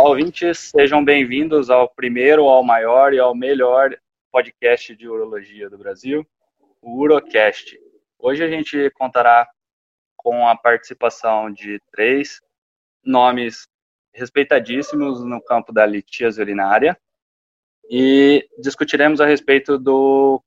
Olá, ouvintes, sejam bem-vindos ao primeiro, ao maior e ao melhor podcast de urologia do Brasil, o Urocast. Hoje a gente contará com a participação de três nomes respeitadíssimos no campo da litíase urinária e discutiremos a respeito do,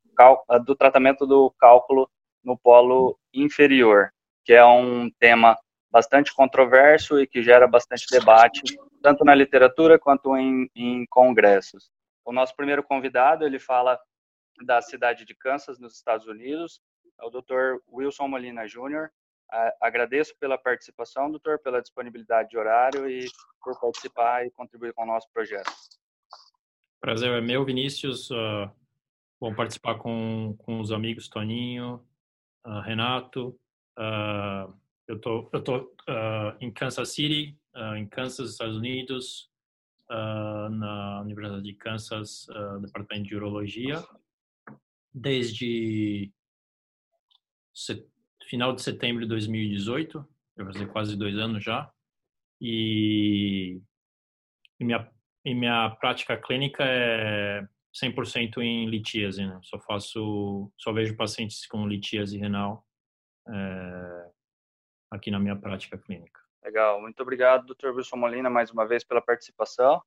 do tratamento do cálculo no polo inferior, que é um tema bastante controverso e que gera bastante debate, tanto na literatura quanto em, em congressos. O nosso primeiro convidado, ele fala da cidade de Kansas, nos Estados Unidos, é o Dr. Wilson Molina Jr. Agradeço pela participação, doutor, pela disponibilidade de horário e por participar e contribuir com o nosso projeto. Prazer é meu, Vinícius. Uh, bom participar com, com os amigos Toninho, uh, Renato. Uh, eu tô, eu tô em Kansas City, uh, em Kansas, Estados Unidos, uh, na Universidade de Kansas, departamento de urologia, desde final de setembro de 2018, vai fazer quase dois anos já, e, e minha, e minha prática clínica é 100% em litíase, né? Só faço, só vejo pacientes com litíase renal. É, aqui na minha prática clínica. Legal, muito obrigado, Dr. Wilson Molina, mais uma vez pela participação.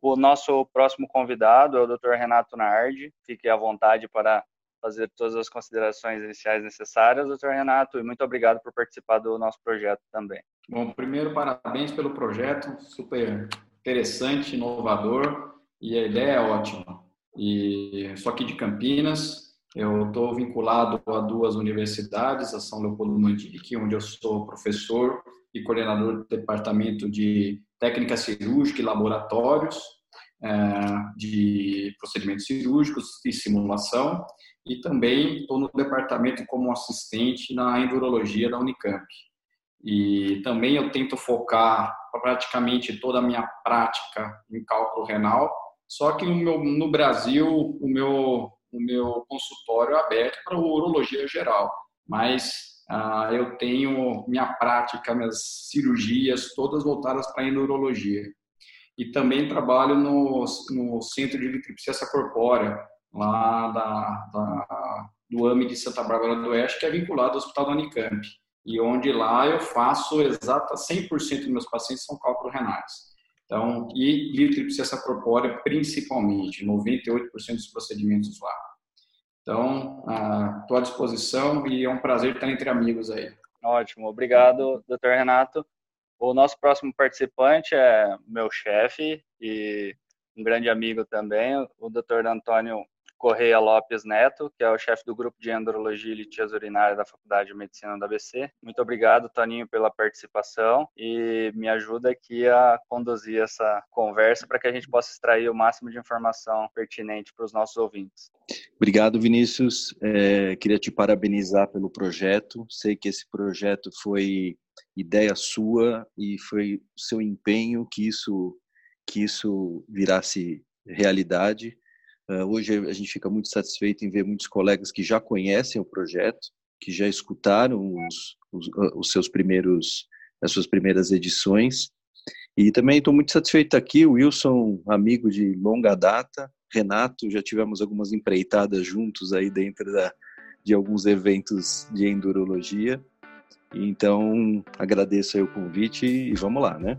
O nosso próximo convidado é o Dr. Renato Nardi. Fique à vontade para fazer todas as considerações iniciais necessárias, Dr. Renato, e muito obrigado por participar do nosso projeto também. Bom, primeiro, parabéns pelo projeto, super interessante, inovador, e a ideia é ótima. E sou aqui de Campinas, eu estou vinculado a duas universidades, a São Leopoldo Mandique, onde eu sou professor e coordenador do departamento de técnica cirúrgica e laboratórios é, de procedimentos cirúrgicos e simulação, e também estou no departamento como assistente na endurologia da Unicamp. E também eu tento focar praticamente toda a minha prática em cálculo renal, só que no, meu, no Brasil o meu o meu consultório aberto para urologia geral, mas eu tenho minha prática, minhas cirurgias todas voltadas para a endurologia. E também trabalho no, no Centro de Litripsessa Corpórea, lá da, da, do AME de Santa Bárbara do Oeste, que é vinculado ao Hospital da Unicamp. E onde lá eu faço exata 100% dos meus pacientes são cálculos renais. Então, e litripsessa corpórea principalmente, 98% dos procedimentos lá. Então, estou à disposição e é um prazer estar entre amigos aí. Ótimo, obrigado, doutor Renato. O nosso próximo participante é meu chefe e um grande amigo também, o doutor Antônio Correia Lopes Neto, que é o chefe do grupo de Endurologia e Litíase Urinária da Faculdade de Medicina da ABC. Muito obrigado, Toninho, pela participação e me ajuda aqui a conduzir essa conversa para que a gente possa extrair o máximo de informação pertinente para os nossos ouvintes. Obrigado, Vinícius. É, queria te parabenizar pelo projeto. Sei que esse projeto foi ideia sua e foi seu empenho que isso que isso virasse realidade. Uh, hoje a gente fica muito satisfeito em ver muitos colegas que já conhecem o projeto, que já escutaram os, os, ah, os seus primeiros, as suas primeiras edições. E também estou muito satisfeito aqui, o Wilson, amigo de longa data, Renato, já tivemos algumas empreitadas juntos aí dentro da, de alguns eventos de endurologia. Então, agradeço aí o convite e vamos lá, né?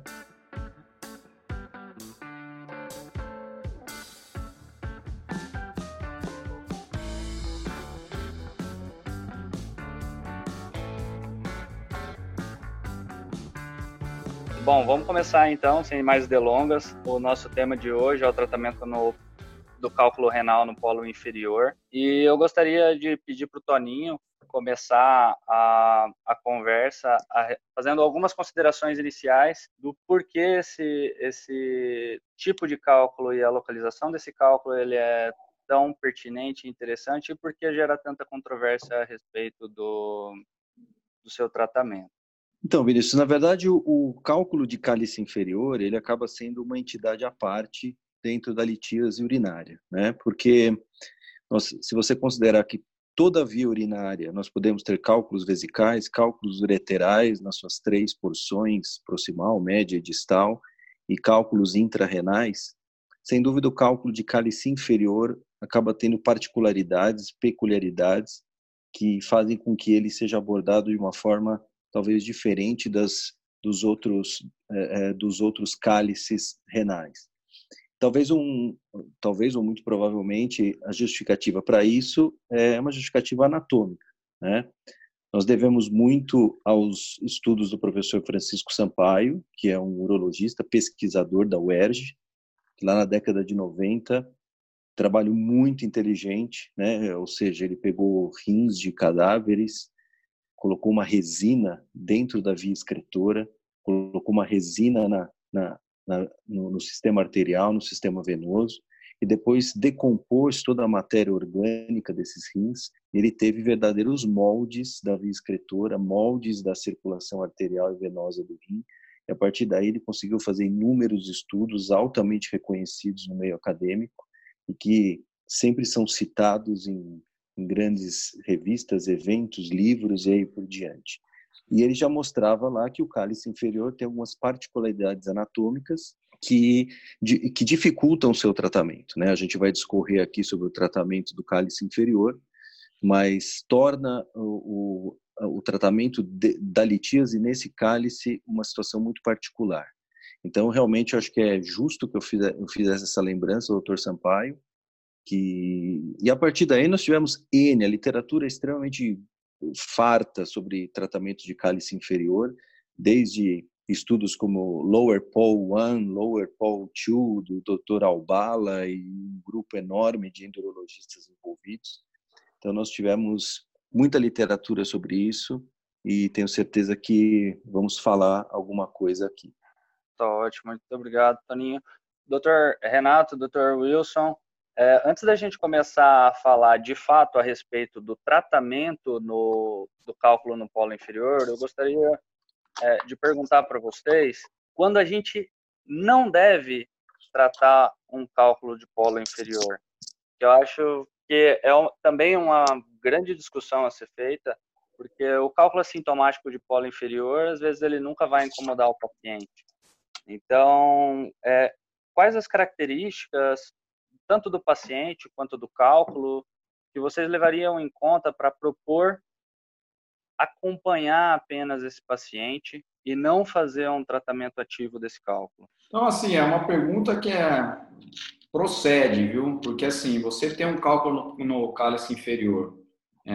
Bom, vamos começar então, sem mais delongas. O nosso tema de hoje é o tratamento no, do cálculo renal no polo inferior. E eu gostaria de pedir para o Toninho começar a, a conversa a, fazendo algumas considerações iniciais do porquê esse, esse tipo de cálculo e a localização desse cálculo ele é tão pertinente e interessante e por que gera tanta controvérsia a respeito do, do seu tratamento. Então, Vinícius, na verdade, o, o, cálculo de cálice inferior ele acaba sendo uma entidade à parte dentro da litíase urinária, né? Porque nós, se você considerar que toda via urinária nós podemos ter cálculos vesicais, cálculos ureterais nas suas três porções, proximal, média e distal, e cálculos intrarrenais, sem dúvida o cálculo de cálice inferior acaba tendo particularidades, peculiaridades que fazem com que ele seja abordado de uma forma talvez diferente das dos outros é, dos outros cálices renais. Talvez um, talvez ou muito provavelmente a justificativa para isso é uma justificativa anatômica, né? Nós devemos muito aos estudos do professor Francisco Sampaio, que é um urologista, pesquisador da UERJ, que lá na década de 90, trabalho muito inteligente, né? Ou seja, ele pegou rins de cadáveres, colocou uma resina dentro da via excretora, colocou uma resina na, na, na no, no sistema arterial, no sistema venoso, e depois decompôs toda a matéria orgânica desses rins. Ele teve verdadeiros moldes da via excretora, moldes da circulação arterial e venosa do rim. E a partir daí ele conseguiu fazer inúmeros estudos altamente reconhecidos no meio acadêmico e que sempre são citados em, em grandes revistas, eventos, livros e aí por diante. E ele já mostrava lá que o cálice inferior tem algumas particularidades anatômicas que, que dificultam o seu tratamento. Né? A gente vai discorrer aqui sobre o tratamento do cálice inferior, mas torna o, o, o tratamento de, da litíase nesse cálice uma situação muito particular. Então, realmente, eu acho que é justo que eu, fiz, eu fizesse essa lembrança, doutor Sampaio, que e a partir daí nós tivemos N, a literatura é extremamente farta sobre tratamento de cálice inferior, desde estudos como Lower Pole 1, Lower Pole 2, do Dr. Albala e um grupo enorme de endurologistas envolvidos. Então, nós tivemos muita literatura sobre isso e tenho certeza que vamos falar alguma coisa aqui. Tá ótimo, muito obrigado, Toninho. Dr. Renato, Dr. Wilson, é, antes da gente começar a falar de fato a respeito do tratamento no, do cálculo no polo inferior, eu gostaria é, de perguntar para vocês quando a gente não deve tratar um cálculo de polo inferior. Eu acho que é um, também uma grande discussão a ser feita, porque o cálculo assintomático de polo inferior, às vezes, ele nunca vai incomodar o paciente. Então, é, quais as características, tanto do paciente quanto do cálculo, que vocês levariam em conta para propor acompanhar apenas esse paciente e não fazer um tratamento ativo desse cálculo? Então, assim, é uma pergunta que é procede, viu? Porque, assim, você tem um cálculo no, no cálice inferior é,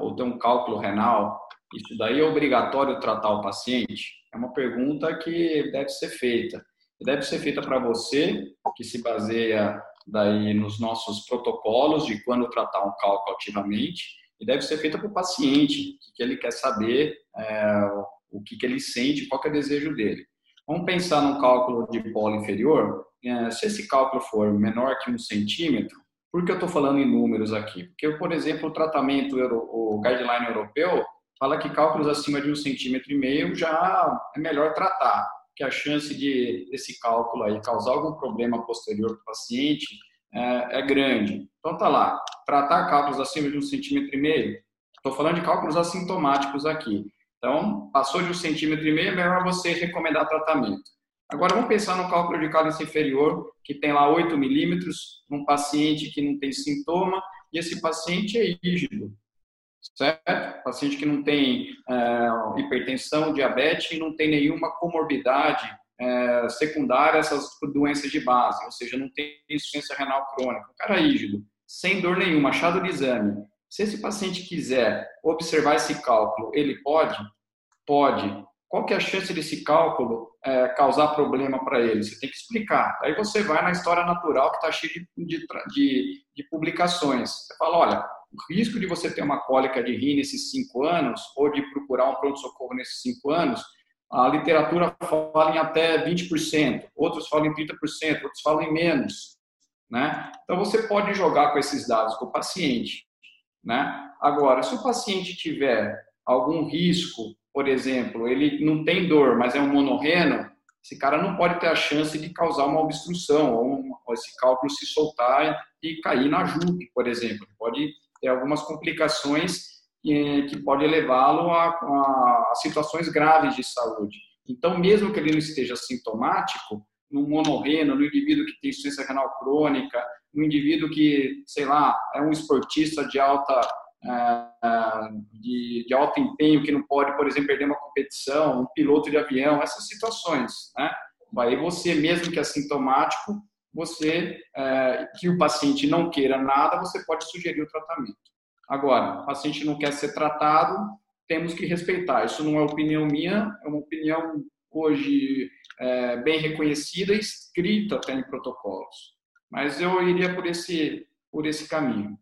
ou tem um cálculo renal, isso daí é obrigatório tratar o paciente? É uma pergunta que deve ser feita. deve ser feita para você, que se baseia daí nos nossos protocolos de quando tratar um cálculo ativamente, e deve ser feita para o paciente, que ele quer saber, é, o que ele sente, qual é o desejo dele. Vamos pensar num cálculo de polo inferior. É, se esse cálculo for menor que um centímetro, por que eu estou falando em números aqui? Porque, por exemplo, o tratamento, o guideline europeu, fala que cálculos acima de um centímetro e meio já é melhor tratar, que a chance de esse cálculo aí causar algum problema posterior para o paciente é, é grande. Então tá lá, tratar cálculos acima de um centímetro e meio. Estou falando de cálculos assintomáticos aqui. Então, passou de um centímetro e meio, é melhor você recomendar tratamento. Agora, vamos pensar no cálculo de cálice inferior, que tem lá 8 milímetros, num paciente que não tem sintoma, e esse paciente é rígido, certo? Paciente que não tem é, hipertensão, diabetes não tem nenhuma comorbidade é, secundária essas doenças de base, ou seja, não tem insuficiência renal crônica. O cara rígido, sem dor nenhuma, achado de exame. Se esse paciente quiser observar esse cálculo, ele pode? Pode. Qual que é a chance desse cálculo é, causar problema para ele? Você tem que explicar. Aí você vai na história natural que está cheia de, de, de, de, publicações. Você fala, olha, o risco de você ter uma cólica de rim nesses cinco anos, ou de procurar um pronto-socorro nesses cinco anos, a literatura fala em até 20%, outros falam em 30%, outros falam em menos. Né? Então, você pode jogar com esses dados com o paciente. Né? Agora, se o paciente tiver algum risco, por exemplo, ele não tem dor, mas é um monorreno, esse cara não pode ter a chance de causar uma obstrução ou, ou esse cálculo se soltar e cair na JUP, por exemplo. Pode ter algumas complicações que, pode levá-lo a, a, situações graves de saúde. Então, mesmo que ele não esteja sintomático, no monorreno, no indivíduo que tem insuficiência renal crônica, no indivíduo que, sei lá, é um esportista de alta é, de, de, alto empenho que não pode, por exemplo, perder uma competição, um piloto de avião, essas situações, né? Aí você, mesmo que assintomático, você, é, que o paciente não queira nada, você pode sugerir o tratamento. Agora, o paciente não quer ser tratado, temos que respeitar. Isso não é opinião minha, é uma opinião hoje é, bem reconhecida e escrita até em protocolos. Mas eu iria por esse, por esse caminho.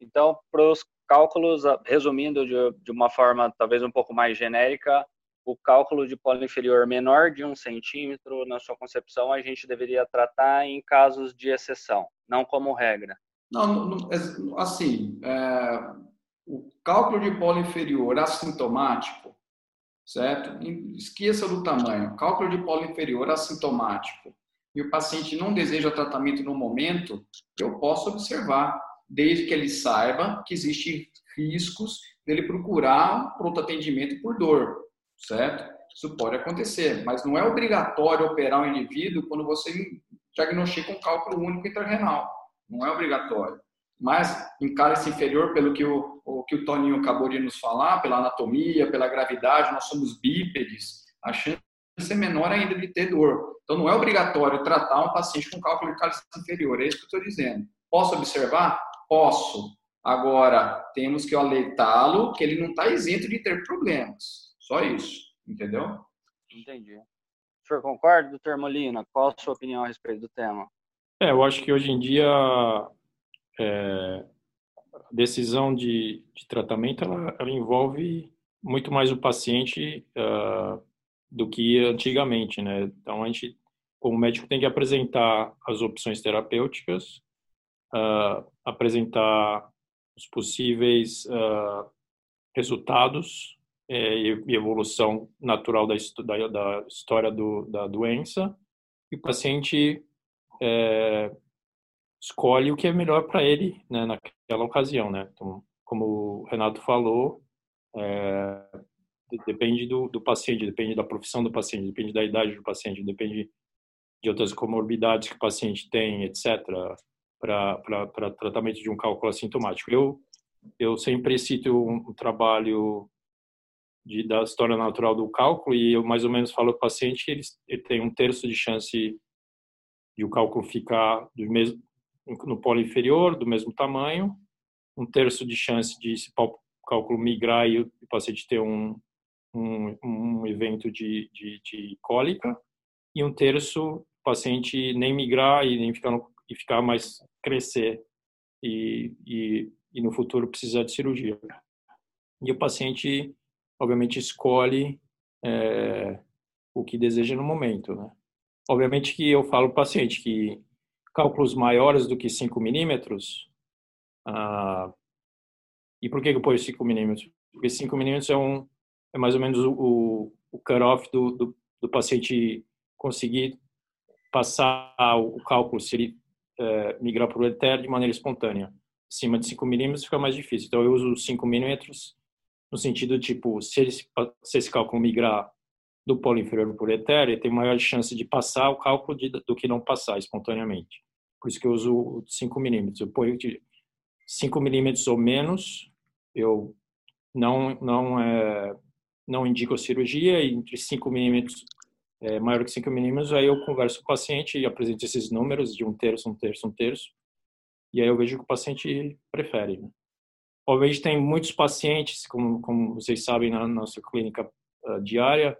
Então, para os cálculos, resumindo de, de uma forma talvez um pouco mais genérica, o cálculo de polo inferior menor de um centímetro, na sua concepção, a gente deveria tratar em casos de exceção, não como regra. Não, assim, é, o cálculo de polo inferior assintomático, certo? Esqueça do tamanho. Cálculo de polo inferior assintomático e o paciente não deseja tratamento no momento, eu posso observar, desde que ele saiba que existem riscos dele procurar pronto atendimento por dor certo? Isso pode acontecer, mas não é obrigatório operar um indivíduo quando você diagnostica um cálculo único intrarrenal. Não é obrigatório. Mas em cálice inferior, pelo que o, o, que o Toninho acabou de nos falar, pela anatomia, pela gravidade, nós somos bípedes, a chance é menor ainda de ter dor. Então não é obrigatório tratar um paciente com cálculo de cálice inferior, é isso que eu estou dizendo. Posso observar? Posso. Agora, temos que alertá-lo que ele não está isento de ter problemas. Só isso, entendeu? Entendi. O senhor concorda, doutor Molina? Qual a sua opinião a respeito do tema? É, eu acho que hoje em dia é, a decisão de, de tratamento ela, ela, envolve muito mais o paciente uh, do que antigamente, né? Então a gente, como médico, tem que apresentar as opções terapêuticas, uh, apresentar os possíveis uh, resultados é, e evolução natural da, da, da história do, da doença, e o paciente é, escolhe o que é melhor para ele né, naquela ocasião. Né? Então, como o Renato falou, é, depende do, do, paciente, depende da profissão do paciente, depende da idade do paciente, depende de outras comorbidades que o paciente tem, etc., para tratamento de um cálculo assintomático. Eu, eu sempre cito um, um trabalho de, da história natural do cálculo e eu mais ou menos falo para o paciente que ele, ele, tem um terço de chance de o cálculo ficar do mesmo, no polo inferior, do mesmo tamanho, um terço de chance de esse cálculo migrar e o paciente ter um, um, um evento de, de, de, cólica, e um terço paciente nem migrar e nem ficar, no, e ficar mais crescer e, e, e no futuro precisar de cirurgia. E o paciente obviamente escolhe é, o que deseja no momento, né? Obviamente que eu falo para o paciente que cálculos maiores do que 5 milímetros, ah, e por que eu ponho 5 milímetros? Porque 5 milímetros é, um, é mais ou menos o, o cut-off do, do, do, paciente conseguir passar o cálculo, se ele é, migrar para o etéreo de maneira espontânea. Acima de 5 milímetros fica mais difícil. Então eu uso 5 milímetros no sentido tipo, se esse, se esse cálculo migrar do polo inferior para o etéreo, tem maior chance de passar o cálculo de, do que não passar espontaneamente. Por isso que eu uso 5 milímetros. Eu ponho de 5 milímetros ou menos, eu não não é, não indico cirurgia, e entre 5 milímetros é, maior que 5 milímetros, aí eu converso com o paciente e apresento esses números de um terço, um terço, um terço, e aí eu vejo que o paciente prefere. Né? Obviamente tem muitos pacientes, como, como vocês sabem na nossa clínica uh, diária,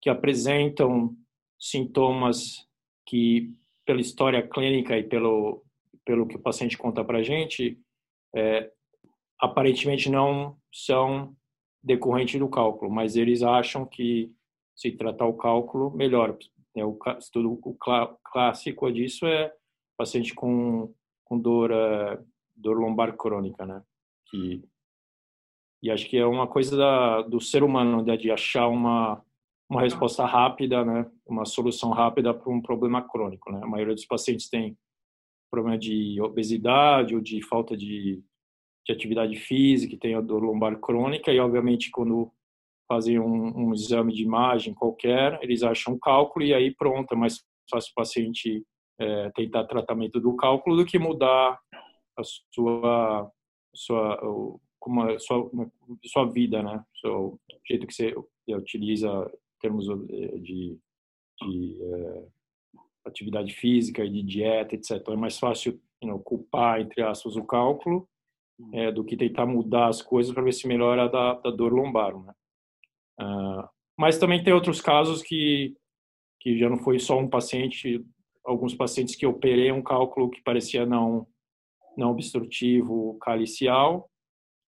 que apresentam sintomas que, pela história clínica e pelo, pelo que o paciente conta para a gente, é, aparentemente não são decorrentes do cálculo, mas eles acham que se tratar o cálculo, melhora. É, o estudo o clássico disso é paciente com, com dor, uh, dor lombar crônica, né? que e acho que é uma coisa da, do ser humano né, de achar uma uma resposta rápida, né, uma solução rápida para um problema crônico, né? A maioria dos pacientes tem problema de obesidade ou de falta de, de atividade física, tem a dor lombar crônica e obviamente quando fazem um, um, exame de imagem qualquer, eles acham um cálculo e aí pronto, é mais fácil o paciente é, tentar tratamento do cálculo do que mudar a sua sua como a sua sua vida, né? O jeito que você utiliza termos de, de é, atividade física e de dieta, etc. Então, é mais fácil you know, culpar, entre aspas, o cálculo é, do que tentar mudar as coisas para ver se melhora a da, da dor lombar. Né? Uh, mas também tem outros casos que, que já não foi só um paciente, alguns pacientes que operei um cálculo que parecia não, não obstrutivo calicial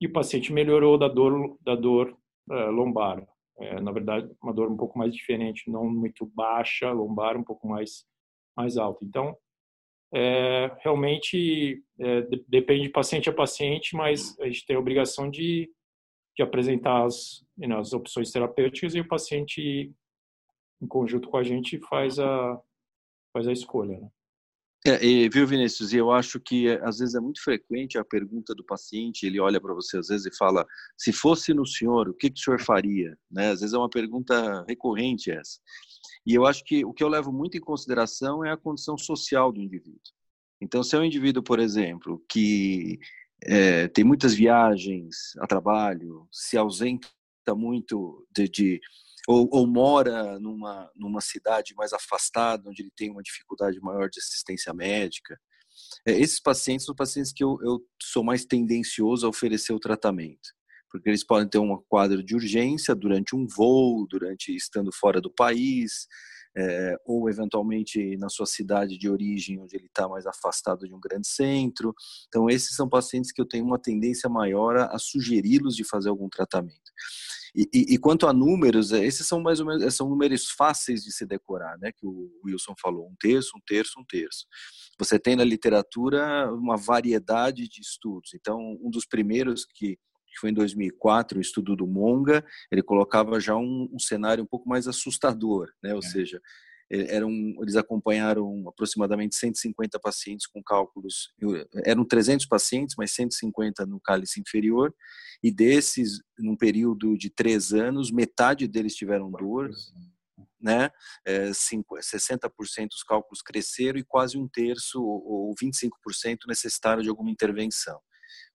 e o paciente melhorou da dor, da dor uh, lombar. É, na verdade, uma dor um pouco mais diferente, não muito baixa, lombar um pouco mais mais alta. Então, é, realmente é, depende de paciente a paciente, mas a gente tem a obrigação de, de apresentar as, you know, as opções terapêuticas e o paciente, em conjunto com a gente, faz a, faz a escolha. Né? É, e, viu, Vinícius? E eu acho que às vezes é muito frequente a pergunta do paciente, ele olha para você às vezes e fala: se fosse no senhor, o que, que o senhor faria? Né? Às vezes é uma pergunta recorrente essa. E eu acho que o que eu levo muito em consideração é a condição social do indivíduo. Então, se é um indivíduo, por exemplo, que é, tem muitas viagens a trabalho, se ausenta muito de, de ou, ou, mora numa, numa cidade mais afastada, onde ele tem uma dificuldade maior de assistência médica. É, esses pacientes são pacientes que eu, eu sou mais tendencioso a oferecer o tratamento, porque eles podem ter um quadro de urgência durante um voo, durante estando fora do país, é, ou eventualmente na sua cidade de origem, onde ele está mais afastado de um grande centro. Então, esses são pacientes que eu tenho uma tendência maior a, a sugeri-los de fazer algum tratamento. E, e, e, quanto a números, é, esses são mais ou menos são números fáceis de se decorar, né? Que o Wilson falou, um terço, um terço, um terço. Você tem na literatura uma variedade de estudos. Então, um dos primeiros que que foi em 2004, o estudo do Monga, ele colocava já um, um cenário um pouco mais assustador, né? Ou é. seja, eram, eles acompanharam aproximadamente 150 pacientes com cálculos, eram 300 pacientes, mas 150 no cálice inferior, e desses, num período de três anos, metade deles tiveram dor, né? É, 60% dos cálculos cresceram e quase um terço ou 25% necessitaram de alguma intervenção.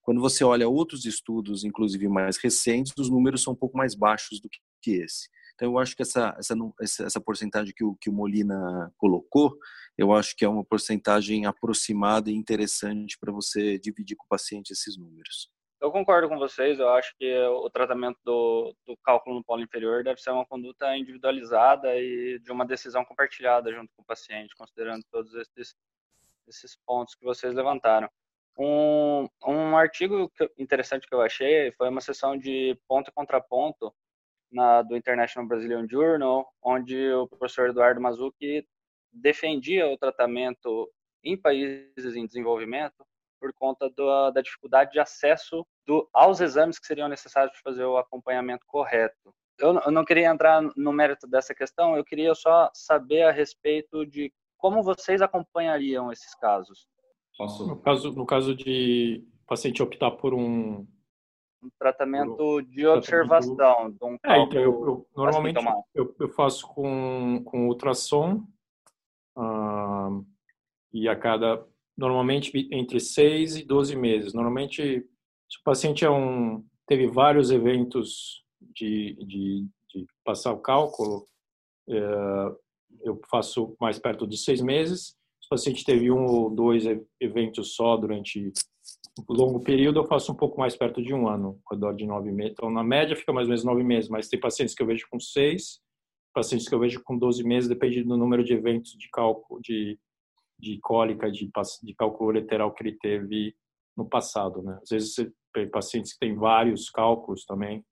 Quando você olha outros estudos, inclusive mais recentes, os números são um pouco mais baixos do que esse. Então, eu acho que essa, essa, essa porcentagem que o, que o Molina colocou, eu acho que é uma porcentagem aproximada e interessante para você dividir com o paciente esses números. Eu concordo com vocês, eu acho que o tratamento do, do cálculo no polo inferior deve ser uma conduta individualizada e de uma decisão compartilhada junto com o paciente, considerando todos esses, esses pontos que vocês levantaram. Um, um artigo interessante que eu achei foi uma sessão de ponto e contraponto na, do International Brazilian Journal, onde o professor Eduardo Mazucchi defendia o tratamento em países em desenvolvimento por conta do, da dificuldade de acesso do, aos exames que seriam necessários para fazer o acompanhamento correto. Eu, eu não queria entrar no mérito dessa questão, eu queria só saber a respeito de como vocês acompanhariam esses casos. Posso... No caso, no caso de paciente optar por um, um tratamento de observação, de um é, então eu, eu normalmente eu, eu, faço com, com ultrassom uh, e a cada normalmente entre 6 e 12 meses. Normalmente, se o paciente é um teve vários eventos de, de, de passar o cálculo, é, eu faço mais perto de seis meses. Se o paciente teve um ou dois eventos só durante longo período, eu faço um pouco mais perto de um ano, ao redor de nove meses. Então, na média, fica mais ou menos nove meses, mas tem pacientes que eu vejo com seis, pacientes que eu vejo com 12 meses, depende do número de eventos de cálculo, de, de cólica, de, de cálculo lateral que ele teve no passado, né? Às vezes, tem pacientes que têm vários cálculos também,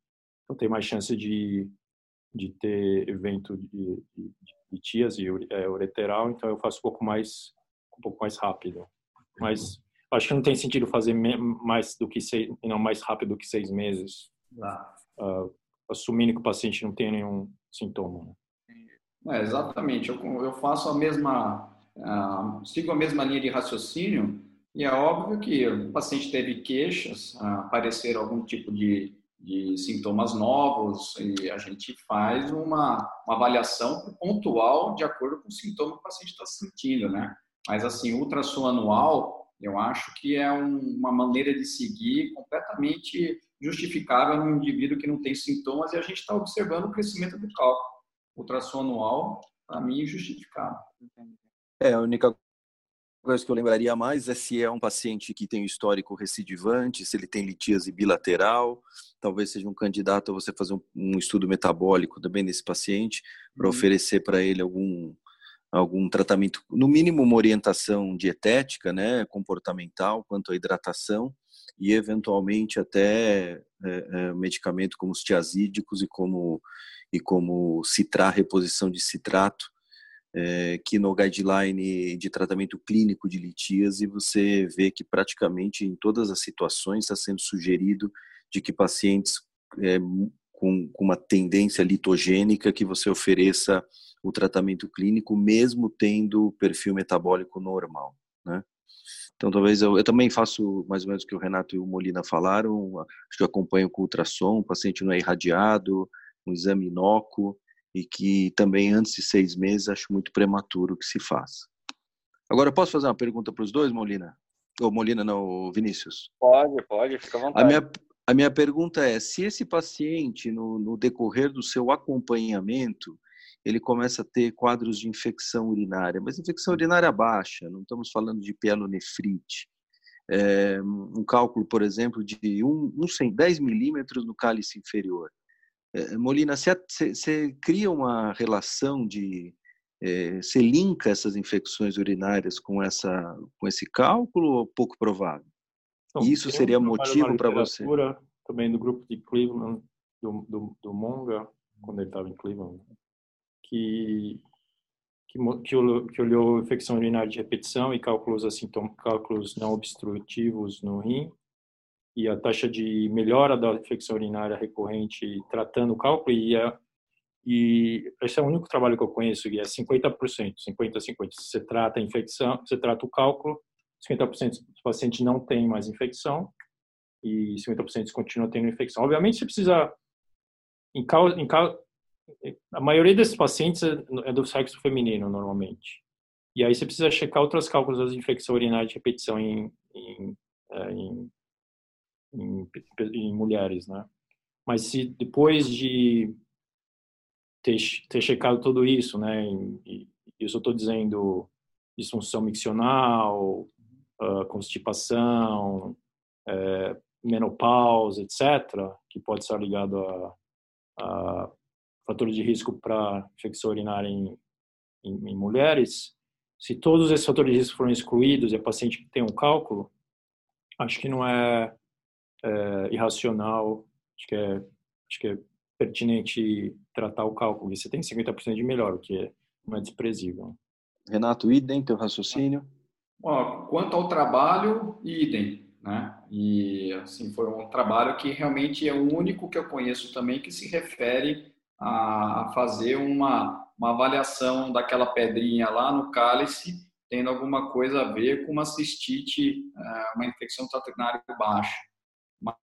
então tem mais chance de, de ter evento de, de, de tias e é, ureteral, então eu faço um pouco mais um pouco mais rápido. Mas acho que não tem sentido fazer mais do que seis, não mais rápido do que seis meses, ah. uh, assumindo que o paciente não tem nenhum sintoma. Né? É, exatamente. Eu, eu faço a mesma, uh, sigo a mesma linha de raciocínio e é óbvio que o paciente teve queixas, uh, apareceram algum tipo de de sintomas novos e a gente faz uma, uma avaliação pontual de acordo com o sintoma que o paciente está sentindo, né? Mas assim, ultrassom anual, eu acho que é um, uma maneira de seguir completamente justificável num indivíduo que não tem sintomas e a gente está observando o crescimento do cálculo. Ultrassom anual, para mim, é justificável. É, a única coisa que eu lembraria mais é se é um paciente que tem um histórico recidivante, se ele tem litíase bilateral, talvez seja um candidato a você fazer um, um estudo metabólico também desse paciente, para uhum. oferecer para ele algum algum tratamento, no mínimo uma orientação dietética, né, comportamental quanto à hidratação e eventualmente até é, é, medicamento como os tiazídicos e como e como citrar reposição de citrato é, que no guideline de tratamento clínico de litíase você vê que praticamente em todas as situações está sendo sugerido de que pacientes é, com, com, uma tendência litogênica que você ofereça o tratamento clínico mesmo tendo perfil metabólico normal, né? Então, talvez eu, eu, também faço mais ou menos o que o Renato e o Molina falaram. Acho que eu acompanho com ultrassom, o paciente não é irradiado, um exame inócuo, e que também antes de seis meses acho muito prematuro que se faça. Agora, posso fazer uma pergunta para os dois, Molina? Ou Molina, não, Vinícius? Pode, pode, fica à vontade. A minha, a minha pergunta é, se esse paciente, no, no decorrer do seu acompanhamento, ele começa a ter quadros de infecção urinária, mas infecção urinária baixa, não estamos falando de pielonefrite. É, um cálculo, por exemplo, de um, um 10 milímetros no cálice inferior. É, Molina, você cria uma relação de. Você é, linka essas infecções urinárias com, essa, com esse cálculo ou pouco provável? Bom, Isso seria um motivo para você? Também do grupo de Cleveland, do, do, do Monga, quando ele estava em Cleveland, que, que, que, olhou infecção urinária de repetição e cálculos, assintom, cálculos não obstrutivos no rim e a taxa de melhora da infecção urinária recorrente tratando o cálculo e, a, e esse é o único trabalho que eu conheço que é 50%, 50-50. Você trata a infecção, você trata o cálculo, 50% dos pacientes não tem mais infecção e 50% continua tendo infecção. Obviamente, você precisa em, causa, em causa, a maioria desses pacientes é, é do sexo feminino normalmente. E aí você precisa checar outros cálculos das infecções urinárias de repetição em, em, é, em em, em mulheres, né? Mas se depois de ter, ter checado tudo isso, né? E, isso eu estou dizendo disfunção miccional, uh, constipação, é, menopausa, etc., que pode estar ligado a, a fatores de risco para infecção urinária em, em, em, mulheres, se todos esses fatores de risco foram excluídos e a paciente tem um cálculo, acho que não é é, irracional, acho que, é, acho que é pertinente tratar o cálculo. E você tem 50% de melhor, o que é, não é desprezível. Renato, idem, teu raciocínio? Ó, quanto ao trabalho, idem. Né? E assim foi um trabalho que realmente é o único que eu conheço também que se refere a, fazer uma, uma avaliação daquela pedrinha lá no cálice, tendo alguma coisa a ver com uma cistite, é, uma infecção urinária baixa.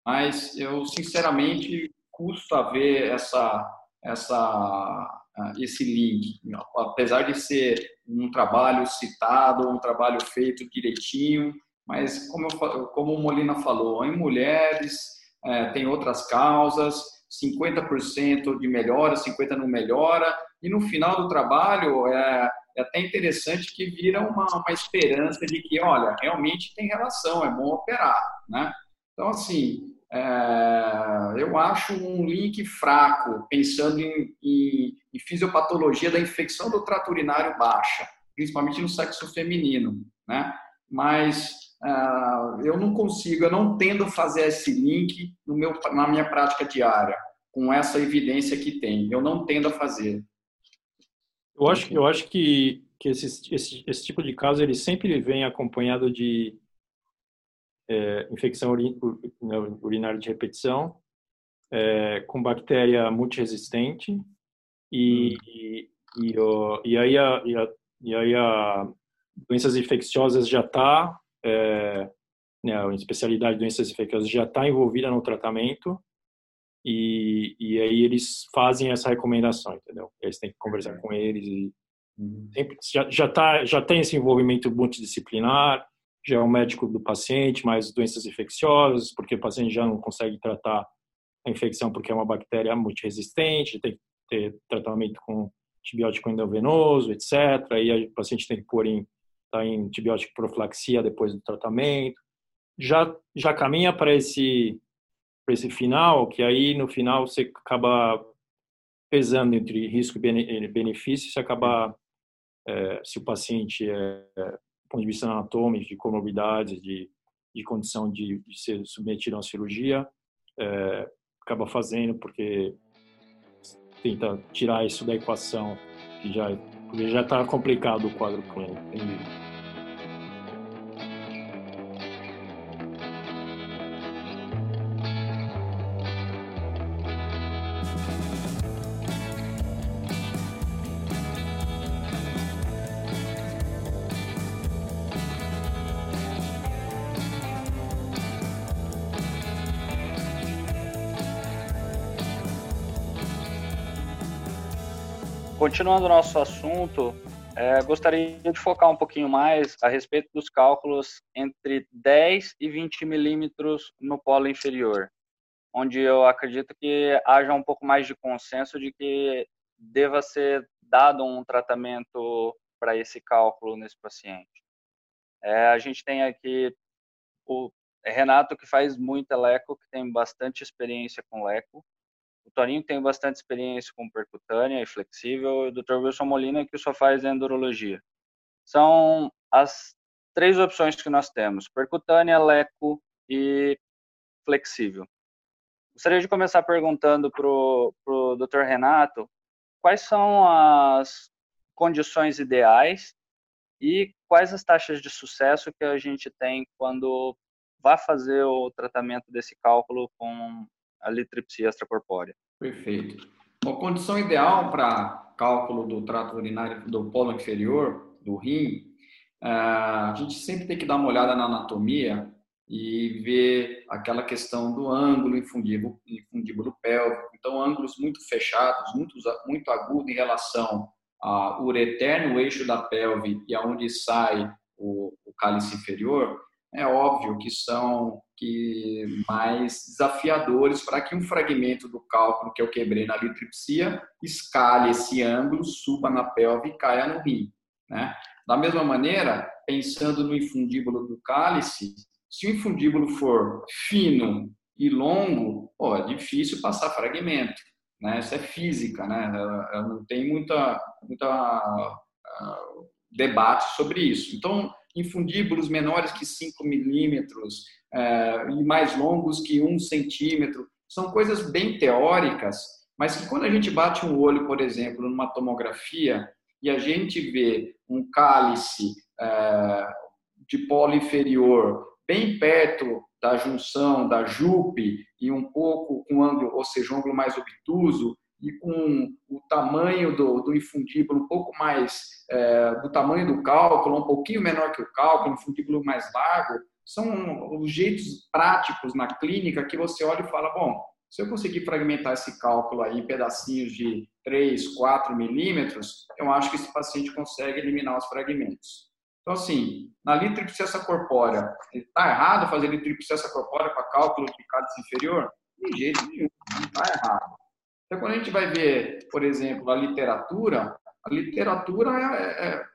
Mas eu sinceramente custa ver essa essa esse link, apesar de ser um trabalho citado, um trabalho feito direitinho, mas como eu, como o Molina falou, em mulheres é, tem outras causas, 50% de melhora, 50% não melhora, e no final do trabalho é, é até interessante que vira uma, uma esperança de que, olha, realmente tem relação, é bom operar, né? Então, assim, é, eu acho um link fraco, pensando em, em, em, fisiopatologia da infecção do trato urinário baixa, principalmente no sexo feminino, né? Mas é, eu não consigo, eu não tendo fazer esse link no meu, na minha prática diária, com essa evidência que tem. Eu não tendo a fazer. Eu acho, eu acho que, que esse, esse, esse tipo de caso ele sempre vem acompanhado de é, infecção urinária de repetição, é, com bactéria multiresistente, e, e, e, e, aí a, e, a, e aí a doenças infecciosas já está, é, né, a especialidade de doenças infecciosas já está envolvida no tratamento, e, e aí eles fazem essa recomendação, entendeu? Eles têm que conversar com eles e uhum. sempre, já, já, tá, já tem esse envolvimento multidisciplinar, já é o médico do paciente, mais doenças infecciosas, porque o paciente já não consegue tratar a infecção porque é uma bactéria multiresistente, tem que ter tratamento com antibiótico endovenoso, etc. Aí o paciente tem que pôr em, tá em antibiótico profilaxia depois do tratamento. Já, já caminha para esse, para esse final, que aí no final você acaba pesando entre risco e benefício, você acaba, é, se o paciente é, do ponto de vista anatômico, de comorbidades, de, de condição de, de ser submetido a uma cirurgia, é, acaba fazendo porque tenta tirar isso da equação, que já porque já está complicado o quadro clínico. Continuando o nosso assunto, é, gostaria de focar um pouquinho mais a respeito dos cálculos entre 10 e 20 milímetros no polo inferior, onde eu acredito que haja um pouco mais de consenso de que deva ser dado um tratamento para esse cálculo nesse paciente. É, a gente tem aqui o Renato, que faz muito leco, que tem bastante experiência com leco, o Toninho tem bastante experiência com percutânea e flexível, e o Dr. Wilson Molina, que só faz endurologia. São as três opções que nós temos: percutânea, leco e flexível. Gostaria de começar perguntando para o Dr. Renato quais são as condições ideais e quais as taxas de sucesso que a gente tem quando vai fazer o tratamento desse cálculo com a litripsia extracorpórea. Perfeito. A condição ideal para cálculo do trato urinário do polo inferior, do rim, é, a gente sempre tem que dar uma olhada na anatomia e ver aquela questão do ângulo infundíbulo, infundíbulo pélvico. Então, ângulos muito fechados, muito, muito agudos em relação ao ureterno, eixo da pelve e aonde sai o, o cálice inferior, é óbvio que são que mais desafiadores para que um fragmento do cálculo que eu quebrei na litripsia escale esse ângulo, suba na pelve e caia no rim. Né? Da mesma maneira, pensando no infundíbulo do cálice, se o infundíbulo for fino e longo, pô, é difícil passar fragmento. Né? Isso é física, né? não tem muita, muita uh, debate sobre isso. Então, infundíbulos menores que 5 milímetros é, e mais longos que 1 centímetro. São coisas bem teóricas, mas que quando a gente bate um olho, por exemplo, numa tomografia e a gente vê um cálice é, de polo inferior bem perto da junção da jupe e um pouco com ângulo, ou seja, um ângulo mais obtuso, e com o tamanho do, do infundíbulo um pouco mais é, do tamanho do cálculo, um pouquinho menor que o cálculo, um infundíbulo mais largo, são os jeitos práticos na clínica que você olha e fala, bom, se eu conseguir fragmentar esse cálculo aí em pedacinhos de 3, 4 milímetros, eu acho que esse paciente consegue eliminar os fragmentos. Então, assim, na litripsessa corpórea, está errado fazer litripsessa corpórea para cálculo de cálice inferior? De jeito nenhum, não está errado. Então, quando a gente vai ver, por exemplo, a literatura, a literatura é, é, é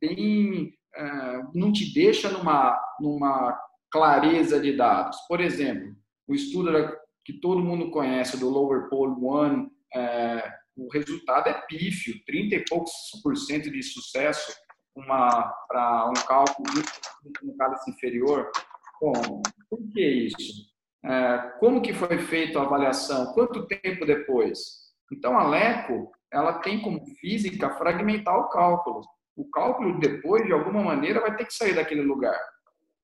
bem, é, não te deixa numa, numa clareza de dados. Por exemplo, o estudo que todo mundo conhece do Lower Pole One, é, o resultado é pífio, 30 e poucos por cento de sucesso para um cálculo no cálice inferior. Bom, por que isso? É, como que foi feita a avaliação, quanto tempo depois. Então, a LECO, ela tem como física fragmentar o cálculo. O cálculo depois, de alguma maneira, vai ter que sair daquele lugar,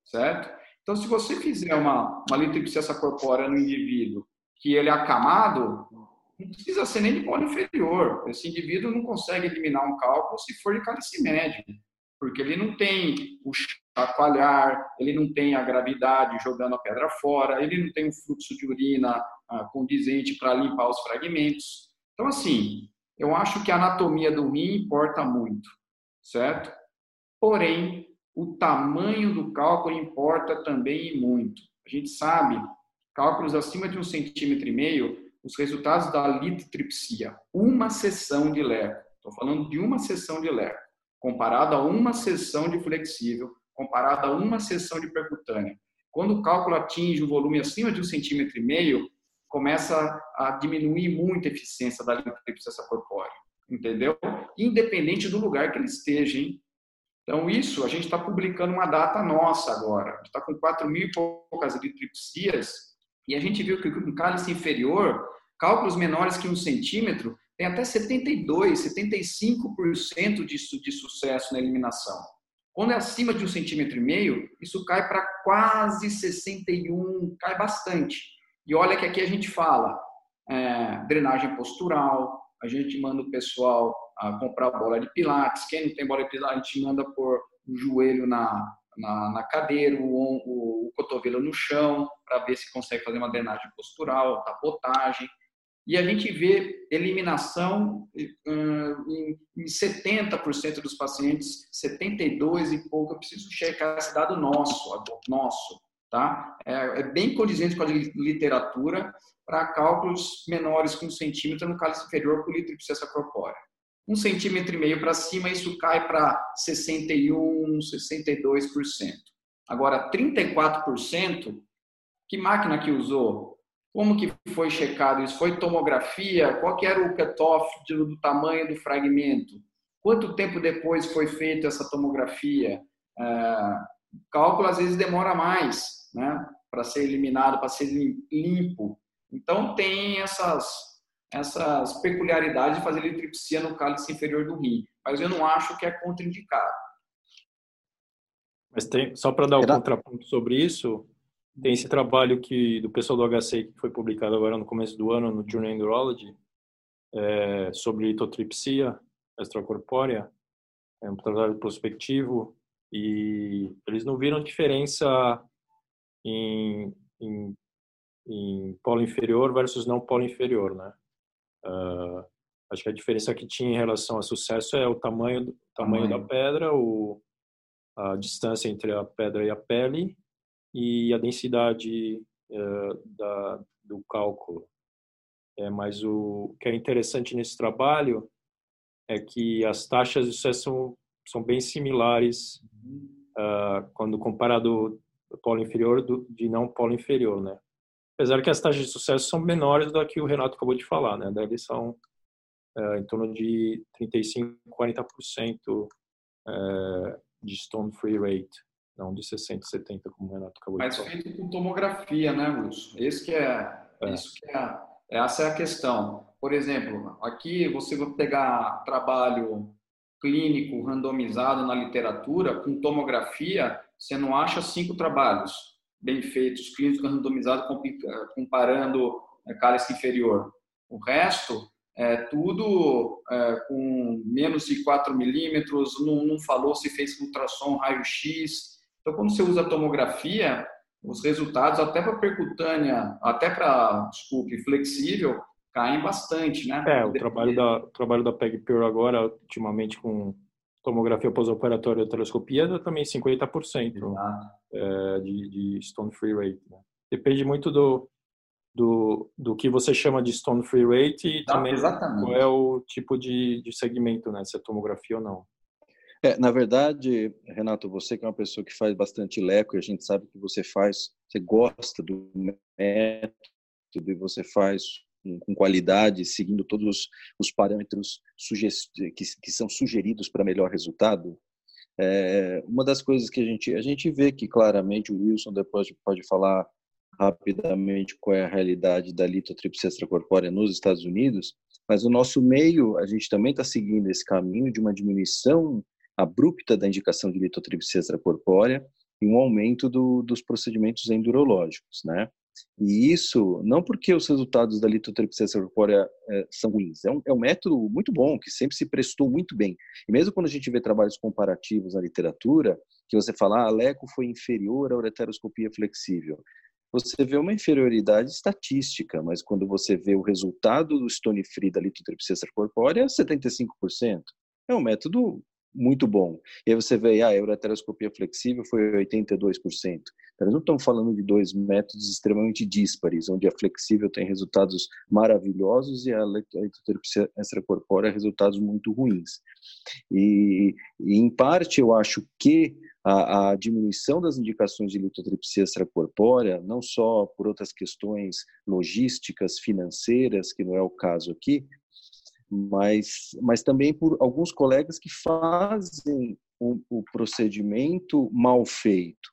certo? Então, se você fizer uma, uma litripsessa corpórea no indivíduo que ele é acamado, não precisa ser nem de polo inferior. Esse indivíduo não consegue eliminar um cálculo se for de cálice médio. Porque ele não tem o chacoalhar, ele não tem a gravidade jogando a pedra fora, ele não tem um fluxo de urina ah, condizente para limpar os fragmentos. Então, assim, eu acho que a anatomia do rim importa muito, certo? Porém, o tamanho do cálculo importa também muito. A gente sabe, cálculos acima de um centímetro e meio, os resultados da litotripsia, uma sessão de leco, estou falando de uma sessão de leco, comparado a uma sessão de flexível, comparado a uma sessão de percutânea. Quando o cálculo atinge um volume acima de um centímetro e meio, começa a diminuir muito a eficiência da litotripsia corpórea, entendeu? Independente do lugar que ele esteja, hein? Então, isso, a gente está publicando uma data nossa agora. A gente está com 4 mil e poucas litripsias e a gente viu que no cálice inferior, cálculos menores que um centímetro tem até 72, 75% de, de sucesso na eliminação. Quando é acima de um centímetro e meio, isso cai para quase 61, cai bastante. E olha que aqui a gente fala é, drenagem postural, a gente manda o pessoal a comprar bola de pilates, quem não tem bola de pilates, a gente manda pôr o joelho na, na, na cadeira, o, o, o cotovelo no chão, para ver se consegue fazer uma drenagem postural, tapotagem e a gente vê eliminação em 70% dos pacientes, 72 e pouco. Eu preciso checar esse dado nosso, nosso, tá? É, é bem condizente com a literatura para cálculos menores que um centímetro no cálice inferior por litro de precisa corpórea. Um centímetro e meio para cima, isso cai para 61, 62%. Agora, 34%, que máquina que usou? Como que foi checado isso? Foi tomografia? Qual que era o cutoff do tamanho do fragmento? Quanto tempo depois foi feita essa tomografia? É, cálculo às vezes demora mais, né? Para ser eliminado, para ser limpo. Então tem essas essas peculiaridades de fazer litripsia no cálice inferior do rim, mas eu não acho que é contraindicado. Mas tem, só para dar o um contraponto sobre isso, tem esse trabalho que do pessoal do HC que foi publicado agora no começo do ano no Journal Neurology é, sobre litotripsia extracorpórea, é um trabalho prospectivo e eles não viram diferença em, em, em polo inferior versus não polo inferior, né? Uh, acho que a diferença que tinha em relação a sucesso é o tamanho, tamanho, tamanho. da pedra, o, a distância entre a pedra e a pele e a densidade uh, da, do cálculo. É, mas o que é interessante nesse trabalho é que as taxas de sucesso são, são bem similares uh, quando comparado polo inferior do, de não polo inferior, né? Apesar que as taxas de sucesso são menores do que o Renato acabou de falar, né? Daí eles são uh, em torno de 35, 40% uh, de stone free rate não de 60, 70, como o Renato acabou Mas de falar. Mas feito com tomografia, né, Lúcio? Esse que é, é. Isso que é, essa é a questão. Por exemplo, aqui você vai pegar trabalho clínico randomizado na literatura, com tomografia, você não acha cinco trabalhos bem feitos, clínicos randomizados, comparando é, cálice inferior. O resto é tudo é, com menos de 4 milímetros, não, não falou se fez ultrassom, raio-x, então, quando você usa tomografia, os resultados, até para percutânea, até para, desculpe, flexível, caem bastante, né? É, o trabalho da, o trabalho da PegPure agora, ultimamente com tomografia pós-operatória e telescopia, dá também 50% é, de, de stone free rate. Né? Depende muito do, do, do que você chama de stone free rate e também exatamente. qual é o tipo de, de segmento, né? Se é tomografia ou não. É, na verdade, Renato, você que é uma pessoa que faz bastante leco e a gente sabe que você faz, você gosta do método e você faz com qualidade, seguindo todos os parâmetros que, que são sugeridos para melhor resultado. É, uma das coisas que a gente a gente vê que claramente o Wilson depois pode falar rapidamente qual é a realidade da litotripsia extracorpórea nos Estados Unidos, mas no nosso meio a gente também está seguindo esse caminho de uma diminuição abrupta da indicação de litotripsia extracorpórea e um aumento do, dos procedimentos endurológicos, né? E isso, não porque os resultados da litotripsia corpórea é, são ruins, é um, é um método muito bom, que sempre se prestou muito bem. E mesmo quando a gente vê trabalhos comparativos na literatura, que você fala, ah, a LECO foi inferior à ureteroscopia flexível, você vê uma inferioridade estatística, mas quando você vê o resultado do stone free da litotripsia corpórea, 75%. É um método muito bom. E aí você vê, ah, a ureteroscopia flexível foi 82%. Então, nós não estamos falando de dois métodos extremamente díspares, onde a flexível tem resultados maravilhosos e a litotripsia extracorpórea resultados muito ruins. E, e, em parte, eu acho que a, a, diminuição das indicações de litotripsia extracorpórea, não só por outras questões logísticas, financeiras, que não é o caso aqui, mas, mas também por alguns colegas que fazem o, o procedimento mal feito,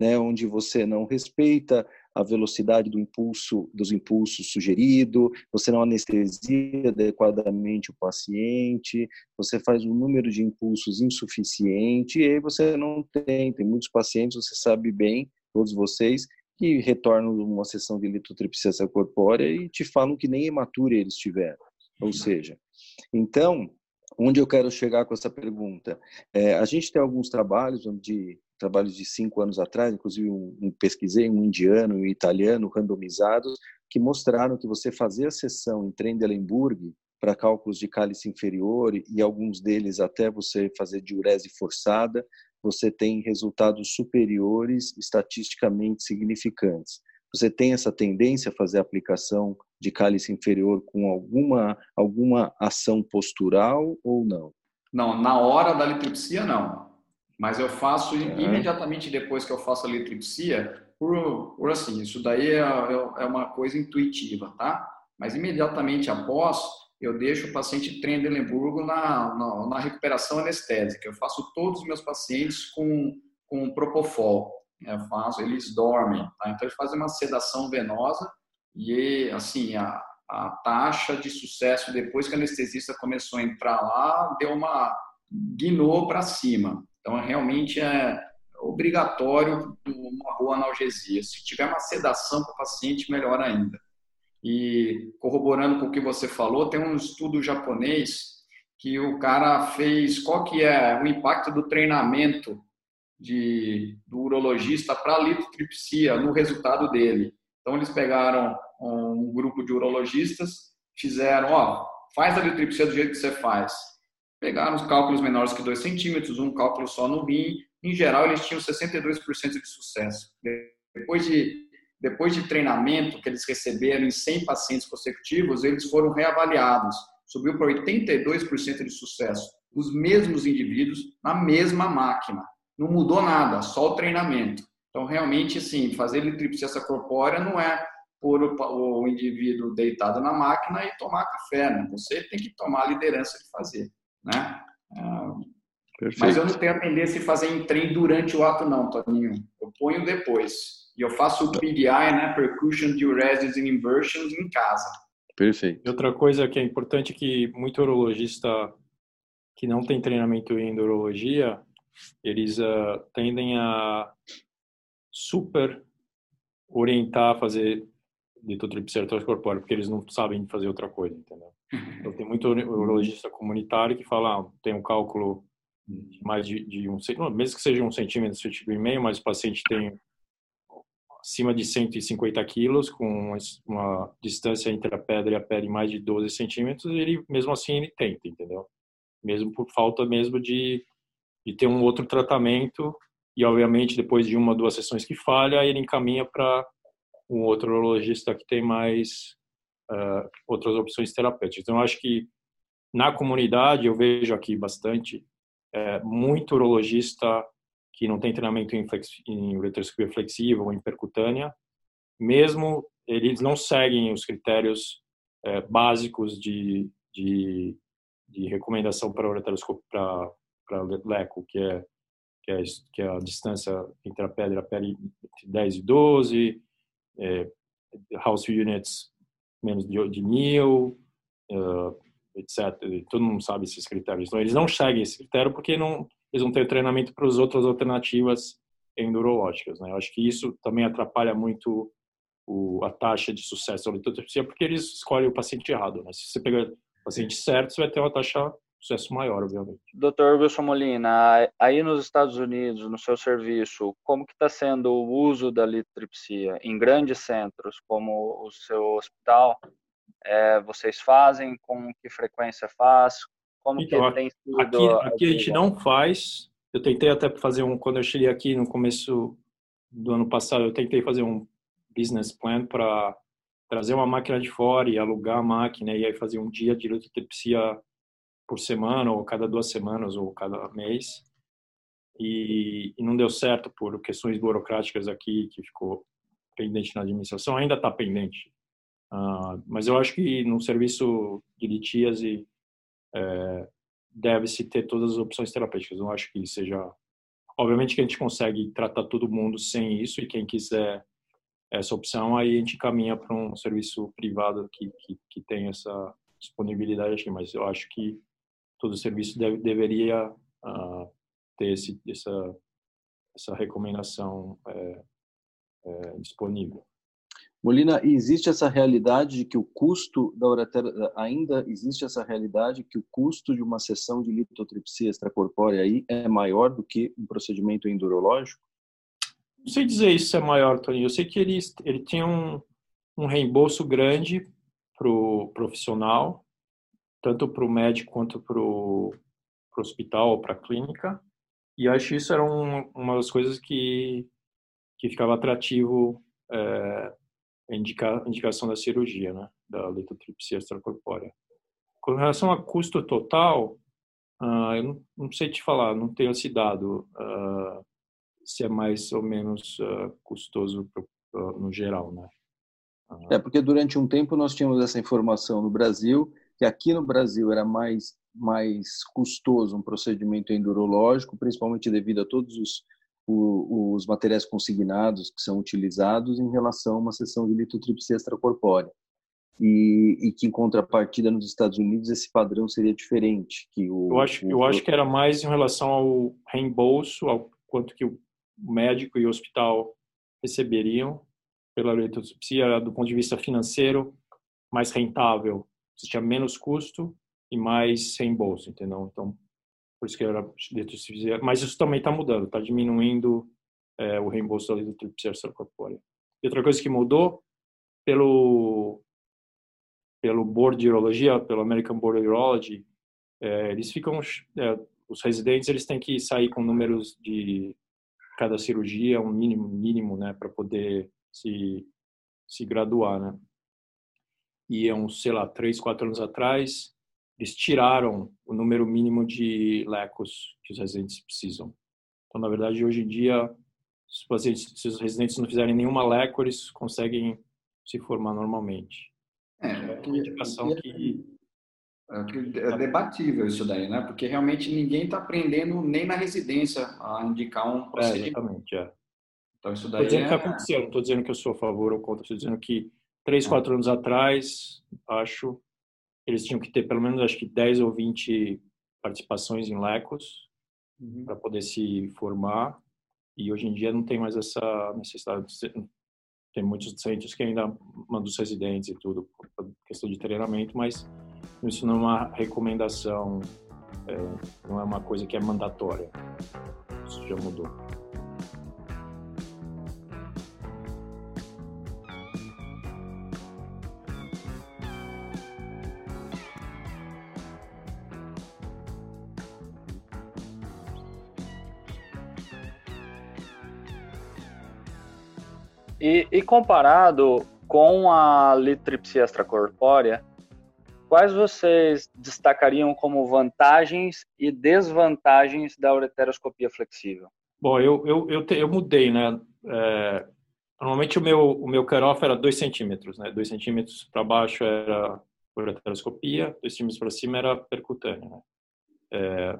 né, onde você não respeita a velocidade do impulso, dos impulsos sugerido, você não anestesia adequadamente o paciente, você faz um número de impulsos insuficiente e aí você não tem. Tem muitos pacientes, você sabe bem, todos vocês, que retornam uma sessão de litotripsia corpórea e te falam que nem hematura eles tiveram. Ou seja, então, onde eu quero chegar com essa pergunta? É, a gente tem alguns trabalhos, onde trabalhos de cinco anos atrás, inclusive um, um pesquisei um indiano e um italiano randomizados, que mostraram que você fazer a sessão em Trendelenburg para cálculos de cálice inferior e alguns deles até você fazer diurese forçada, você tem resultados superiores estatisticamente significantes. Você tem essa tendência a fazer a aplicação de cálice inferior com alguma, alguma ação postural ou não? Não, na hora da litripsia, não. Mas eu faço é. imediatamente depois que eu faço a litripsia, por, por assim, isso daí é, é, é uma coisa intuitiva, tá? Mas imediatamente após, eu deixo o paciente Trendelenburgo na, na, na, recuperação anestésica. Eu faço todos os meus pacientes com, com Propofol. Eu faço, eles dormem, tá? Então, eles fazem uma sedação venosa e, assim, a, a taxa de sucesso depois que o anestesista começou a entrar lá deu uma guinou para cima. Então, realmente é obrigatório uma boa analgesia. Se tiver uma sedação para o paciente, melhor ainda. E corroborando com o que você falou, tem um estudo japonês que o cara fez qual que é o impacto do treinamento de, do urologista para a litotripsia no resultado dele. Então, eles pegaram um grupo de urologistas, fizeram, ó, faz a litripsia do jeito que você faz. Pegaram os cálculos menores que 2 centímetros, um cálculo só no rim. Em geral, eles tinham 62% de sucesso. Depois de, depois de treinamento que eles receberam em 100 pacientes consecutivos, eles foram reavaliados. Subiu para 82% de sucesso. Os mesmos indivíduos na mesma máquina. Não mudou nada, só o treinamento. Então, realmente, assim, fazer litripsia corpórea não é por o, indivíduo deitado na máquina e tomar café, né? Você tem que tomar a liderança de fazer, né? Ah, mas eu não tenho a tendência de fazer em trem durante o ato, não, Toninho. Eu ponho depois. E eu faço o PDI, né? Percussion, Diuresis and Inversions em casa. Perfeito. Outra coisa que é importante que muito urologista que não tem treinamento em urologia, eles uh, tendem a super orientar a fazer litotripsia corpórea, porque eles não sabem fazer outra coisa, entendeu? Então, tem muito urologista comunitário que fala, ah, tem um cálculo de mais de, de um mesmo que seja um centímetro, centímetro e meio, mas o paciente tem acima de 150 quilos, com uma distância entre a pedra e a pele mais de 12 centímetros, ele mesmo assim ele tenta, entendeu? Mesmo por falta mesmo de, de ter um outro tratamento e obviamente depois de uma duas sessões que falha ele encaminha para um outro urologista que tem mais uh, outras opções terapêuticas. Então acho que na comunidade eu vejo aqui bastante é, muito urologista que não tem treinamento em, flex, em ureteroscopia flexível ou em percutânea. Mesmo eles não seguem os critérios é, básicos de, de, de recomendação para ureteroscopia para leco que é que é, que é a distância entre a pedra e a pele entre 10 e 12, é, house units menos de, de mil, uh, etc. Todo mundo sabe esses critérios. Então, eles não seguem esse critério porque não, eles não têm treinamento para as outras alternativas endurológicas. Né? Eu acho que isso também atrapalha muito o, a taxa de sucesso da litotripsia porque eles escolhem o paciente errado. Né? Se você pegar o paciente certo, você vai ter uma taxa sucesso maior, obviamente. Doutor Wilson Molina, aí nos Estados Unidos, no seu serviço, como que está sendo o uso da litotripsia em grandes centros, como o seu hospital? É, vocês fazem? Com que frequência faz? Como então, que tem sido? Aqui, aqui a gente não faz. Eu tentei até fazer um, quando eu cheguei aqui no começo do ano passado, eu tentei fazer um business plan para trazer uma máquina de fora e alugar a máquina e aí fazer um dia de litotripsia por semana ou cada duas semanas ou cada mês. E, e, não deu certo por questões burocráticas aqui que ficou pendente na administração. Ainda está pendente. Uh, mas eu acho que no serviço de litíase é, deve-se ter todas as opções terapêuticas. Não acho que seja obviamente que a gente consegue tratar todo mundo sem isso e quem quiser essa opção, aí a gente caminha para um serviço privado que, que, que tem essa disponibilidade aqui, mas eu acho que todo serviço deve, deveria uh, ter esse, essa, essa recomendação é, é, disponível. Molina, existe essa realidade de que o custo da ureteroscopia, ainda existe essa realidade que o custo de uma sessão de litotripsia extracorpórea aí é maior do que um procedimento endurológico? Não sei dizer isso é maior, Tony. Eu sei que ele, ele tinha um, um reembolso grande para o profissional, tanto para o médico quanto para o hospital para a clínica. E acho que isso era um, uma das coisas que, que ficava atrativo é, a indica, indicação da cirurgia, né, da litotripsia extracorpórea. Com relação a custo total, uh, eu não, não, sei te falar, não tenho esse dado. Uh, se é mais ou menos uh, custoso uh, no geral, né? É porque durante um tempo nós tínhamos essa informação no Brasil que aqui no Brasil era mais mais custoso um procedimento endurológico, principalmente devido a todos os os materiais consignados que são utilizados em relação a uma sessão de litotripsia extracorpórea. E, e, que em contrapartida nos Estados Unidos esse padrão seria diferente que o eu acho o, eu acho que era mais em relação ao reembolso ao quanto que o o médico e o hospital receberiam pela litotripsia do ponto de vista financeiro mais rentável, tinha menos custo e mais reembolso, entendeu? Então, por isso que era. Mas isso também está mudando, está diminuindo é, o reembolso da litotripsia extracorpórea. E outra coisa que mudou, pelo pelo Board de Urologia, pelo American Board of Urology, é, eles ficam, é, os residentes eles têm que sair com números de cada cirurgia um mínimo mínimo né para poder se se graduar né e é uns sei lá três quatro anos atrás eles tiraram o número mínimo de lecos que os residentes precisam então na verdade hoje em dia se os, pacientes, se os residentes não fizerem nenhuma leco eles conseguem se formar normalmente é, é uma indicação que é, é debatível isso daí, né? Porque realmente ninguém está aprendendo nem na residência a indicar um procedimento. É, exatamente, é. Então isso daí estou dizendo é... que aconteceu, não estou dizendo que eu sou a favor ou contra, estou dizendo que três, quatro anos atrás, acho, eles tinham que ter pelo menos, acho que 10 ou 20 participações em LECOS uhum. para poder se formar e hoje em dia não tem mais essa necessidade. Tem muitos centros que ainda mandam os residentes e tudo, por questão de treinamento, mas isso não é uma recomendação, é, não é uma coisa que é mandatória. Isso já mudou. E, e, comparado com a litripsia extracorpórea, quais vocês destacariam como vantagens e desvantagens da ureteroscopia flexível? Bom, eu, eu, eu, te, eu mudei, né? É, normalmente o meu, o meu cutoff era 2 centímetros, né? 2 centímetros para baixo era ureteroscopia, 2 centímetros para cima era percutânea, né? É,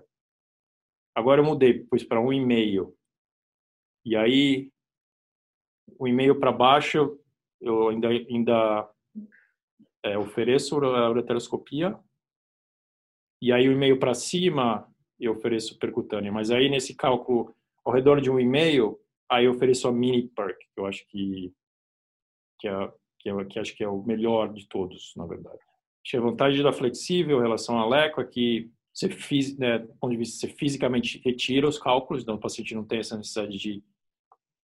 agora eu mudei, pus para 1,5. E aí, o e-mail para baixo, eu ainda, ainda é, ofereço a ureteroscopia e aí o e-mail para cima eu ofereço percutânea. Mas aí nesse cálculo ao redor de um e-mail, aí eu ofereço a mini perc, que eu acho que, que, é, que, é, que acho que é o melhor de todos, na verdade. A vantagem da flexível em relação à LECO é que você, né, do ponto de vista, você fisicamente retira os cálculos, então o paciente não tem essa necessidade de,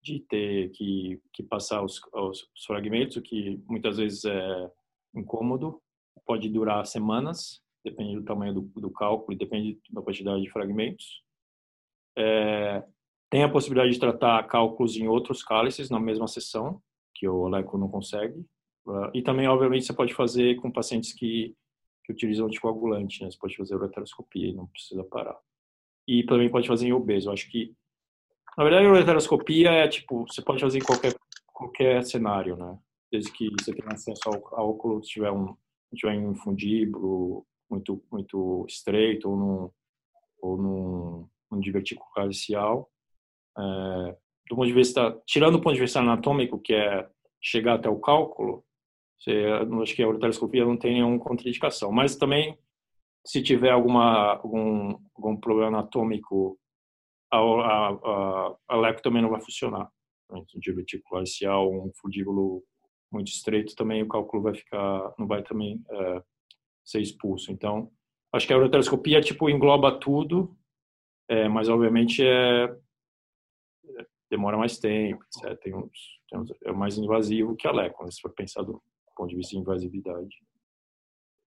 de ter que, que passar os, os, os fragmentos, o que muitas vezes é incômodo, pode durar semanas, depende do tamanho do, do cálculo depende da quantidade de fragmentos. É, tem a possibilidade de tratar cálculos em outros cálices na mesma sessão, que o LECO não consegue. Uh, e também, obviamente, você pode fazer com pacientes que, que utilizam anticoagulante, né? Você pode fazer ureteroscopia e não precisa parar. E também pode fazer em obeso. Eu acho que, na verdade, a ureteroscopia é tipo, você pode fazer em qualquer, qualquer cenário, né? Desde que você tenha acesso ao, ao óculos, tiver um, tiver um fundíbulo muito, muito estreito ou num, ou num, num divertículo calicial. É, do ponto de vista, tirando o ponto de vista anatômico, que é chegar até o cálculo, você, acho que a ureteroscopia não tem nenhuma contraindicação. Mas também, se tiver alguma, algum, algum problema anatômico, a, a, a, a também não vai funcionar. Um divertículo axial, um fundíbulo muito estreito, também o cálculo vai ficar, não vai também é, ser expulso. Então, acho que a ureteroscopia, tipo, engloba tudo, é, mas obviamente é, demora mais tempo, etc. Tem uns, tem uns, é mais invasivo que a LECO, né, se for pensar do ponto de vista de invasividade.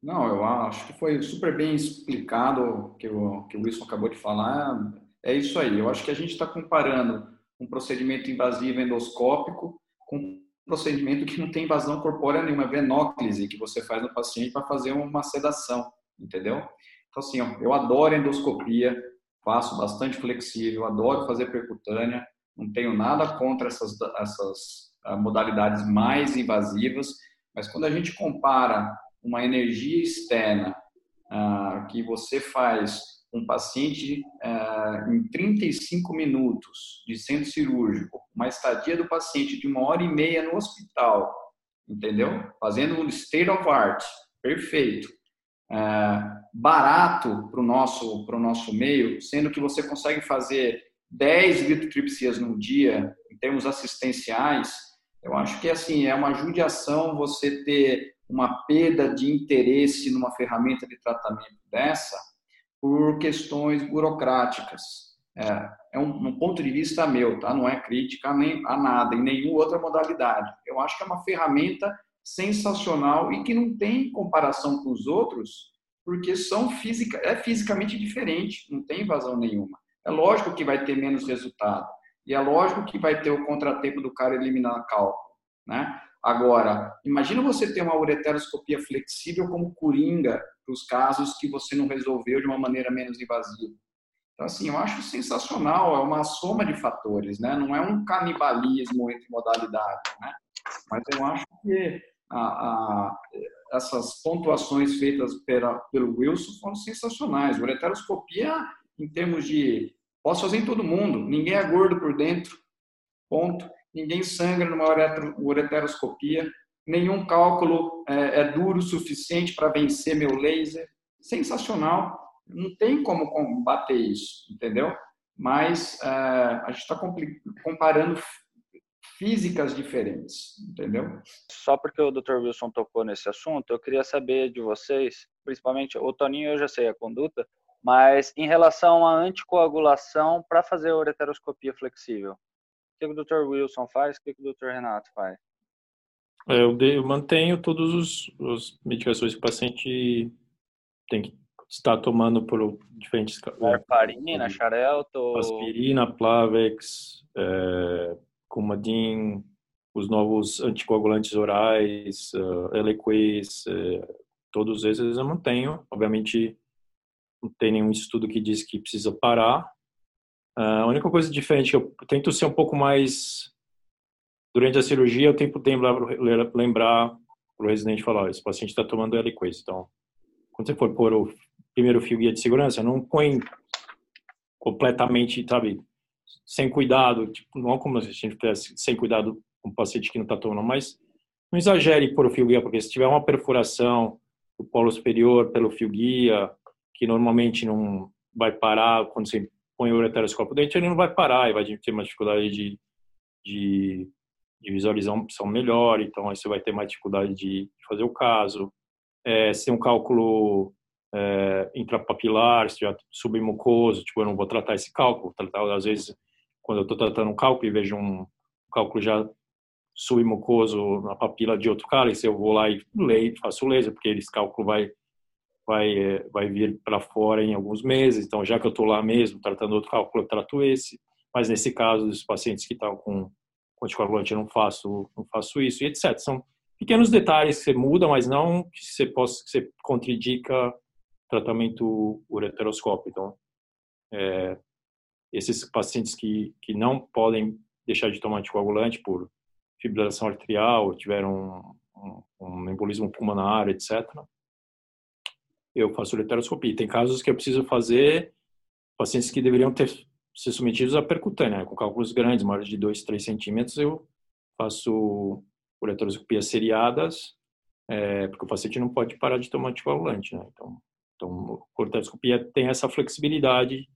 Não, eu acho que foi super bem explicado que o que o Wilson acabou de falar. É isso aí. Eu acho que a gente está comparando um procedimento invasivo endoscópico com um procedimento que não tem invasão corpórea nenhuma, é venóclise que você faz no paciente para fazer uma sedação, entendeu? Então assim, ó, eu adoro endoscopia, faço bastante flexível, adoro fazer percutânea, não tenho nada contra essas, essas ah, modalidades mais invasivas, mas quando a gente compara uma energia externa uh, que você faz um paciente uh, em 35 minutos de centro cirúrgico, uma estadia do paciente de uma hora e meia no hospital, entendeu? Fazendo um state of art, perfeito. Uh, barato para o nosso, nosso meio, sendo que você consegue fazer 10 litotripsias no dia, em termos assistenciais, eu acho que assim é uma judiação você ter uma perda de interesse numa ferramenta de tratamento dessa por questões burocráticas. É, é um, um, ponto de vista meu, tá? Não é crítica nem a nada, em nenhuma outra modalidade. Eu acho que é uma ferramenta sensacional e que não tem comparação com os outros, porque são física, é fisicamente diferente, não tem invasão nenhuma. É lógico que vai ter menos resultado. E é lógico que vai ter o contratempo do cara eliminar cálculo. Né? Agora, imagina você ter uma ureteroscopia flexível como coringa para os casos que você não resolveu de uma maneira menos invasiva. Então, assim, eu acho sensacional, é uma soma de fatores, né? Não é um canibalismo entre modalidades, né? Mas eu acho que a, a, essas pontuações feitas pela, pelo Wilson foram sensacionais. Ureteroscopia em termos de posso fazer em todo mundo, ninguém é gordo por dentro, ponto. Ninguém sangra numa ureteroscopia, nenhum cálculo é, é duro o suficiente para vencer meu laser. Sensacional, não tem como combater isso, entendeu? Mas é, a gente está comparando físicas diferentes, entendeu? Só porque o Dr. Wilson tocou nesse assunto, eu queria saber de vocês, principalmente o Toninho, eu já sei a conduta, mas em relação à anticoagulação para fazer a ureteroscopia flexível, o que o Dr. Wilson faz, o que o Dr. Renato faz? É, eu, eu mantenho todas as medicações que o paciente tem que estar tomando por diferentes... Warfarina, Xarelto... Aspirina, Plavex, é, Coumadin, os novos anticoagulantes orais, uh, Eliquis, uh, todos esses eu mantenho. Obviamente, não tem nenhum estudo que diz que precisa parar. Uh, a única coisa diferente que eu tento ser um pouco mais durante a cirurgia eu tento lembrar, lembrar para o residente falar, esse paciente está tomando Eliquase, então quando você for pôr o primeiro fio guia de segurança, não põe completamente, sabe, sem cuidado, tipo, não como se a gente tivesse sem cuidado com um paciente que não está tomando, mas não exagere por o fio guia, porque se tiver uma perfuração do polo superior pelo fio guia, que normalmente não vai parar quando você põe o ureteroscópio dentro, ele não vai parar e vai ter uma dificuldade de, de de visualização melhor, então aí você vai ter mais dificuldade de fazer o caso. É, se tem um cálculo é, intrapapilar, se tiver submucoso, tipo, eu não vou tratar esse cálculo, tratar, às vezes, quando eu estou tratando um cálculo e vejo um cálculo já submucoso na papila de outro cálice, eu vou lá e leio, faço laser, porque esse cálculo vai vai é, vai vir para fora em alguns meses. Então, já que eu estou lá mesmo tratando outro cálculo, eu trato esse. Mas nesse caso, os pacientes que estão com anticoagulante, eu não faço não faço isso e etc. São pequenos detalhes que você muda, mas não que você possa que você contraindica tratamento ureteroscópio. Então, é, esses pacientes que que não podem deixar de tomar anticoagulante por fibrilação arterial, tiveram um, um, embolismo pulmonar, etc. Eu faço ureteroscopia. Tem casos que eu preciso fazer pacientes que deveriam ter ser submetidos à percutânea, né? com cálculos grandes, maiores de 2, 3 centímetros, eu faço ureteroscopias seriadas, é, porque o paciente não pode parar de tomar anticoagulante, né? Então, então a ureteroscopia tem essa flexibilidade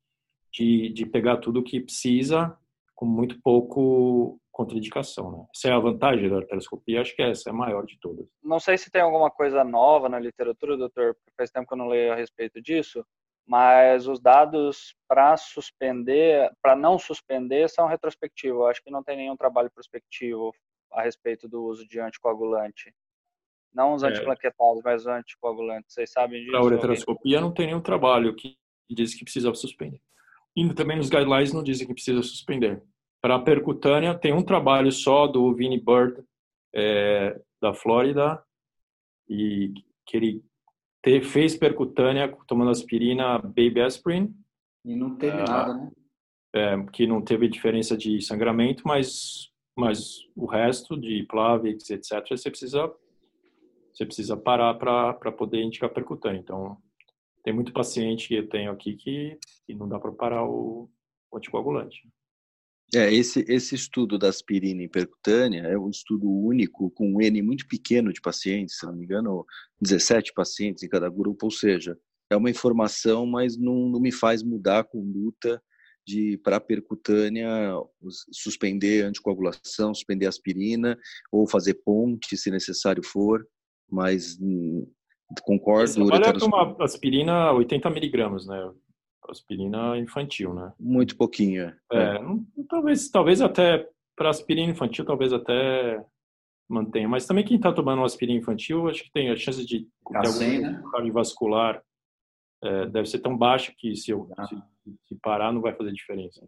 de, de pegar tudo o que precisa com muito pouco contraindicação. Né? Essa é a vantagem da arterioscopia, acho que essa é a maior de todas. Não sei se tem alguma coisa nova na literatura, doutor, faz tempo que eu não leio a respeito disso, mas os dados para suspender, para não suspender, são retrospectivos. Eu acho que não tem nenhum trabalho prospectivo a respeito do uso de anticoagulante. Não os é. antiplaquetários, mas os anticoagulantes. Vocês sabem disso? Para a ureteroscopia não tem nenhum trabalho que diz que precisa suspender. E também nos guidelines não dizem que precisa suspender. Para a percutânea, tem um trabalho só do Vinnie Bird, é, da Flórida, e que ele te, fez percutânea tomando aspirina Baby Aspirin. E não teve é, nada, né? É, que não teve diferença de sangramento, mas, mas o resto de Plavix, etc., você precisa, você precisa parar para poder indicar percutânea. Então, tem muito paciente que eu tenho aqui que, que não dá para parar o, o anticoagulante. É, esse, esse estudo da aspirina em percutânea é um estudo único com um N muito pequeno de pacientes, se não me engano, 17 pacientes em cada grupo, ou seja, é uma informação, mas não, não me faz mudar a conduta de para percutânea suspender anticoagulação, suspender aspirina ou fazer ponte se necessário for, mas hum, concordo. Você trabalha com uma aspirina 80 miligramas, né? Aspirina infantil, né? Muito pouquinho. É, é talvez, talvez até para aspirina infantil, talvez até mantenha. Mas também quem está tomando aspirina infantil, acho que tem a chance de ter algum né? cardiovascular é, deve ser tão baixa que se, eu, ah. se, se, parar não vai fazer diferença.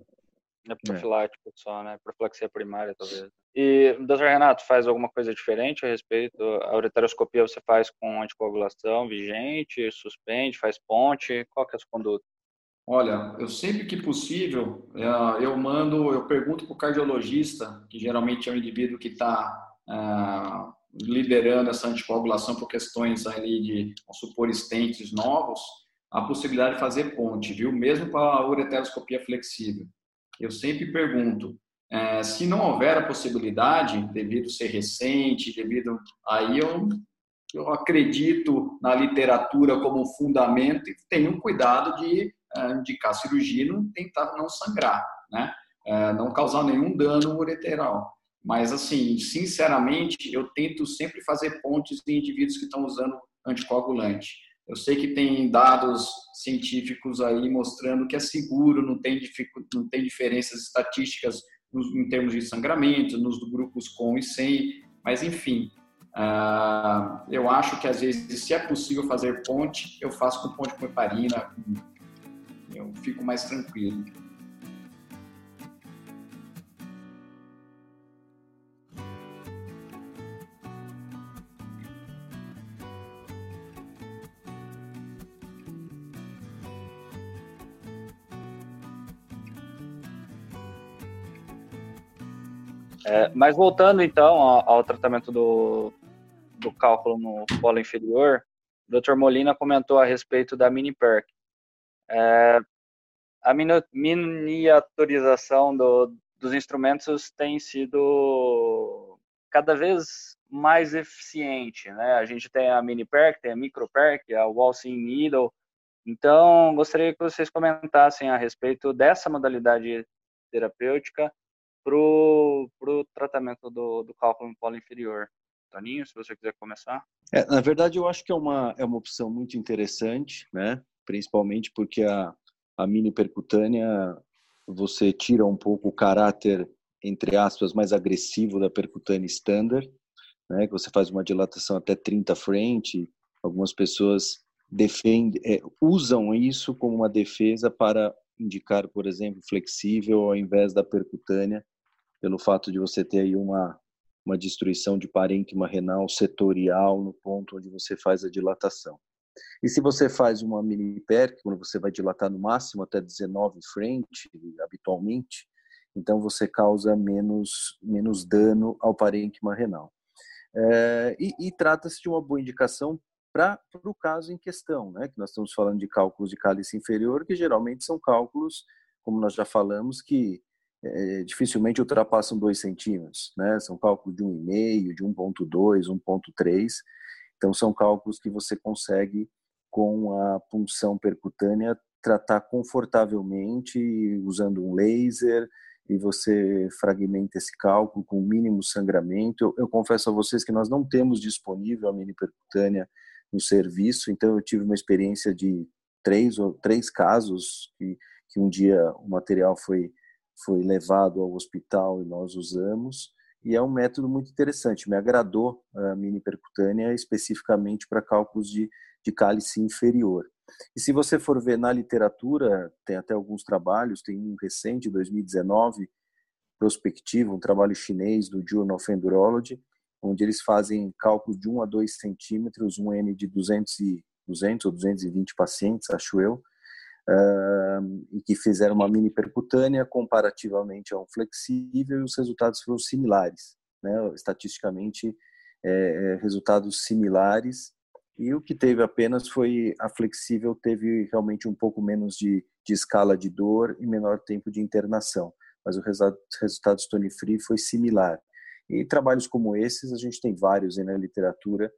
É profilático é. só, né? Profilaxia primária, talvez. E, doutor Renato, faz alguma coisa diferente a respeito? A ureteroscopia você faz com anticoagulação vigente, suspende, faz ponte? Qual que é a sua conduta? Olha, eu sempre que possível, é, eu mando, eu pergunto para o cardiologista, que geralmente é o indivíduo que está uh, liderando essa anticoagulação por questões ali de, vamos supor, estentes novos, a possibilidade de fazer ponte, viu? Mesmo para a ureteroscopia flexível. Eu sempre pergunto, é, se não houver a possibilidade, devido ser recente, devido aí eu eu acredito na literatura como fundamento e tenho cuidado de indicar cirurgia e não tentar não sangrar, né? Uh, não causar nenhum dano ureteral. Mas, assim, sinceramente, eu tento sempre fazer pontes em indivíduos que estão usando anticoagulante. Eu sei que tem dados científicos aí mostrando que é seguro, não tem, não tem diferenças estatísticas em termos de sangramento, nos grupos com e sem, mas enfim, uh, eu acho que às vezes, se é possível fazer ponte, eu faço com ponte com heparina, eu fico mais tranquilo. É, mas voltando então ao, ao, tratamento do, do cálculo no polo inferior, o Dr. Molina comentou a respeito da mini perc. É, a miniaturização do, dos instrumentos tem sido cada vez mais eficiente, né? A gente tem a mini perc, tem a micro perc, a waltzing needle. Então, gostaria que vocês comentassem a respeito dessa modalidade terapêutica para o tratamento do, do cálculo no polo inferior. Toninho, se você quiser começar. É, na verdade, eu acho que é uma, é uma opção muito interessante, né? Principalmente porque a, a mini percutânea você tira um pouco o caráter, entre aspas, mais agressivo da percutânea standard, né? que você faz uma dilatação até 30 frente, algumas pessoas defendem, é, usam isso como uma defesa para indicar, por exemplo, flexível ao invés da percutânea, pelo fato de você ter aí uma uma destruição de parênquima renal setorial no ponto onde você faz a dilatação. E se você faz uma mini PERC, quando você vai dilatar no máximo até 19 frente, habitualmente, então você causa menos, menos dano ao parênquima renal. É, e, e trata-se de uma boa indicação para o caso em questão, né? que nós estamos falando de cálculos de cálice inferior, que geralmente são cálculos, como nós já falamos, que é, dificilmente ultrapassam 2 centímetros, né? São cálculos de 1,5, de 1,2, 1,3. Então, são cálculos que você consegue, com a punção percutânea, tratar confortavelmente usando um laser e você fragmenta esse cálculo com mínimo sangramento. Eu, eu confesso a vocês que nós não temos disponível a mini percutânea no serviço, então eu tive uma experiência de três ou três casos que, que um dia o material foi foi levado ao hospital e nós usamos e é um método muito interessante. Me agradou a mini percutânea especificamente para cálculos de, de cálice inferior. E se você for ver na literatura, tem até alguns trabalhos, tem um recente, 2019, prospectivo, um trabalho chinês do Journal of Endurology, onde eles fazem cálculos de 1 a 2 centímetros, um N de 200, e, 200 ou 220 pacientes, acho eu, uh, e que fizeram uma mini percutânea comparativamente a um flexível e os resultados foram similares, né? estatisticamente é, é, resultados similares e o que teve apenas foi a flexível teve realmente um pouco menos de, de escala de dor e menor tempo de internação, mas o resultado, resultado Stone Free foi similar. E trabalhos como esses a gente tem vários na literatura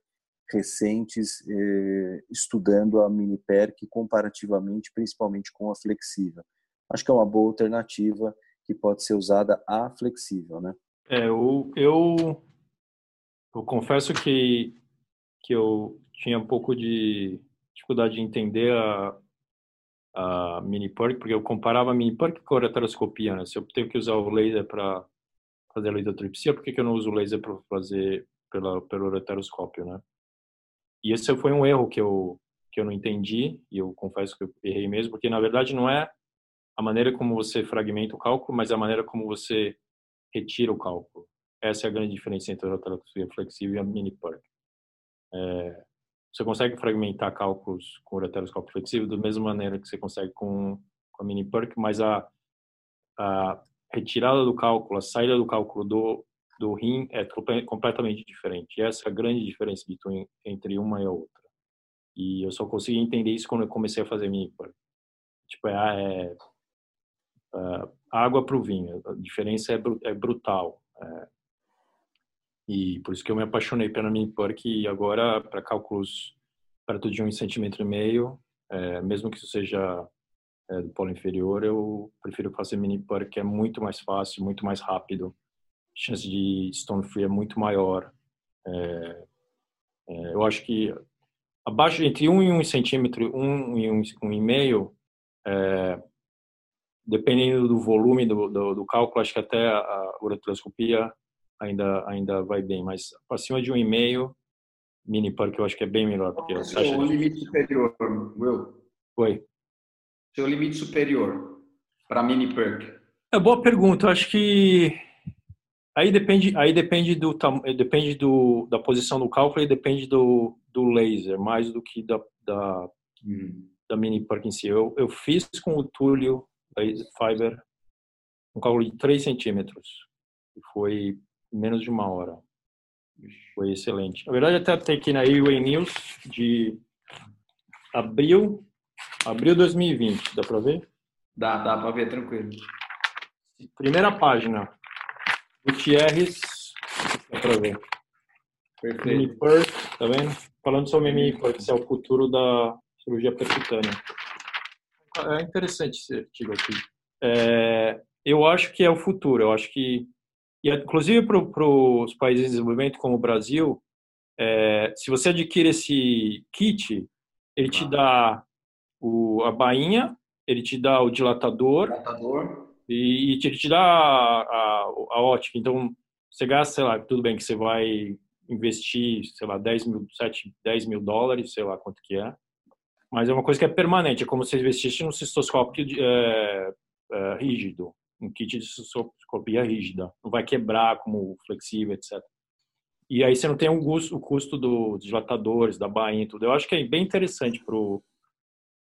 recentes eh, estudando a mini PERC comparativamente, principalmente com a flexível. Acho que é uma boa alternativa que pode ser usada a flexível, né? É, eu, eu, eu confesso que, que eu tinha um pouco de dificuldade de entender a, a mini PERC, porque eu comparava a mini PERC com a ureteroscopia, né? Se eu tenho que usar o laser para fazer a lidotripsia, por que, que eu não uso o laser para fazer pela, pelo ureteroscópio, né? E esse foi um erro que eu que eu não entendi e eu confesso que eu errei mesmo, porque na verdade não é a maneira como você fragmenta o cálculo, mas a maneira como você retira o cálculo. Essa é a grande diferença entre a rotoscopia flexível e a mini PERC. É, você consegue fragmentar cálculos com o flexível da mesma maneira que você consegue com, com a mini PERC, mas a, a retirada do cálculo, a saída do cálculo do do rim é completamente diferente. E essa é a grande diferença entre uma e a outra. E eu só consegui entender isso quando eu comecei a fazer MIPA. Tipo, é, é, é água para o vinho. A diferença é, é brutal. É, e por isso que eu me apaixonei pela MIPA, que agora, para cálculos perto de um centímetro e meio, é, mesmo que isso seja é, do polo inferior, eu prefiro fazer mini que é muito mais fácil, muito mais rápido chance de stone free é muito maior. É, é, eu acho que abaixo entre 1 um e 1 um centímetro, 1 um e 1 um, um e meio, é, dependendo do volume do, do, do, cálculo, acho que até a ureteroscopia ainda ainda vai bem, mas acima de 1,5 mini perk eu acho que é bem melhor. Porque é o limite superior, Will? Oi. Seu limite superior para mini perk? É boa pergunta. Eu acho que Aí depende, aí depende do depende do, da posição do cálculo e depende do, do laser, mais do que da, da, hum. da mini park em si. Eu, eu fiz com o Túlio Fiber um cálculo de 3 centímetros. Foi menos de uma hora. Foi excelente. Na verdade, até tem aqui na UA News de abril, abril 2020. Dá para ver? Dá, dá para ver, tranquilo. Primeira página. Gutierrez, dá pra ver. Perfeito. Perk, tá vendo? Falando sobre Perk, que é o futuro da cirurgia percutânea. É interessante esse artigo aqui. É, eu acho que é o futuro. Eu acho que, e inclusive para os países em desenvolvimento como o Brasil, é, se você adquire esse kit, ele te dá o, a bainha, ele te dá o dilatador, dilatador. E, e, ele te dá a, a, a ótica. Então, você gasta, sei lá, tudo bem que você vai investir, sei lá, 10 mil, 7, 10 mil dólares, sei lá quanto que é, mas é uma coisa que é permanente, é como se investisse num cistoscópio é, é, rígido, um kit de cistoscopia rígida, não vai quebrar como flexível, etc. E aí você não tem o, custo, o custo dos dilatadores, da bainha e tudo. Eu acho que é bem interessante pro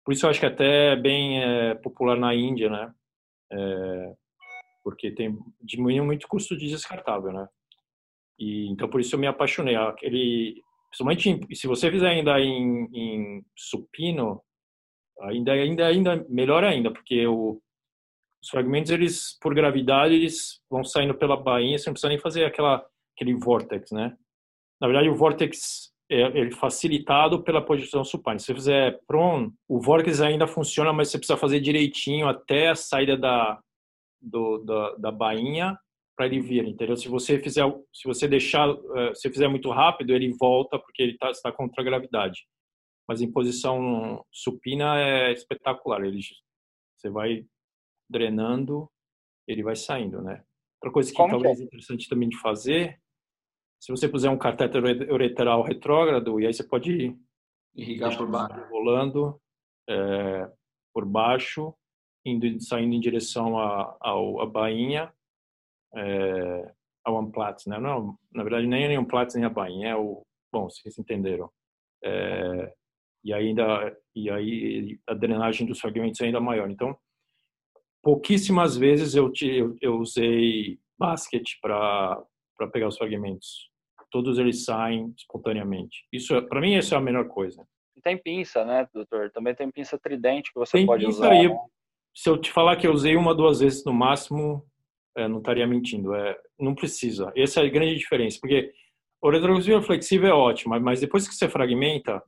por isso eu acho que até é bem é, popular na Índia, né? É, porque tem diminuiu muito o custo de descartável, né? E então por isso eu me apaixonei. Aquele Principalmente se você fizer ainda em, em supino, ainda, ainda, ainda melhor ainda, porque o, os fragmentos, eles, por gravidade, eles vão saindo pela bainha, você não precisa nem fazer aquela, aquele vortex, né? Na verdade, o vortex é, é facilitado pela posição supine. Se você fizer prone, o vortex ainda funciona, mas você precisa fazer direitinho até a saída da, do, da, da bainha para ele vir, entendeu? Se você fizer, se você deixar, eh, se fizer muito rápido, ele volta porque ele tá, está contra a gravidade. Mas em posição supina é espetacular. Ele, você vai drenando, ele vai saindo, né? Outra coisa que Como talvez é interessante também de fazer, se você puser um catéter ureteral retrógrado, e aí você pode irrigar por baixo, rolando é, por baixo, indo saindo em direção à, à, à bainha é, a OnePlats, né? Não, na verdade nem a OnePlats nem a Bain, é o, bom, vocês entenderam. É, e ainda e aí a drenagem dos fragmentos é ainda maior. Então, pouquíssimas vezes eu eu, eu usei basket para para pegar os fragmentos. Todos eles saem espontaneamente. Isso é, para mim isso é a melhor coisa. Tem pinça, né, doutor? Também tem pinça tridente que você tem pode pinça usar. Aí, né? Se eu te falar que eu usei uma duas vezes no máximo, é, não estaria mentindo. É, não precisa. Essa é a grande diferença, porque o retrovisor flexível é ótimo, mas depois que você fragmenta,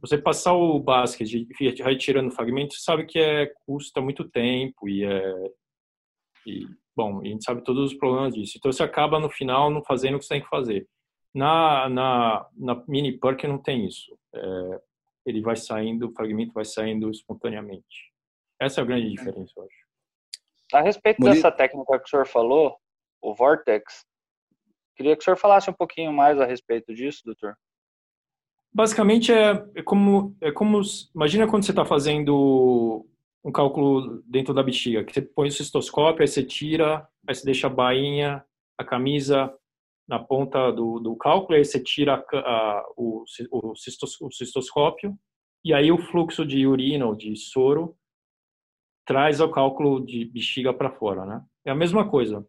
você passar o basket e retirando fragmento, você sabe que é, custa muito tempo e é. E, bom, a gente sabe todos os problemas disso. Então você acaba no final não fazendo o que você tem que fazer. Na, na, na mini perk não tem isso. É, ele vai saindo, o fragmento vai saindo espontaneamente. Essa é a grande diferença, eu acho. A respeito dessa técnica que o senhor falou, o Vortex, queria que o senhor falasse um pouquinho mais a respeito disso, doutor. Basicamente é, é como é como imagina quando você está fazendo um cálculo dentro da bexiga, que você põe o cistoscópio, aí você tira, aí você deixa a bainha, a camisa na ponta do, do cálculo, aí você tira a, a, o, o, cistos, o cistoscópio, e aí o fluxo de urina ou de soro traz o cálculo de bexiga para fora, né? É a mesma coisa.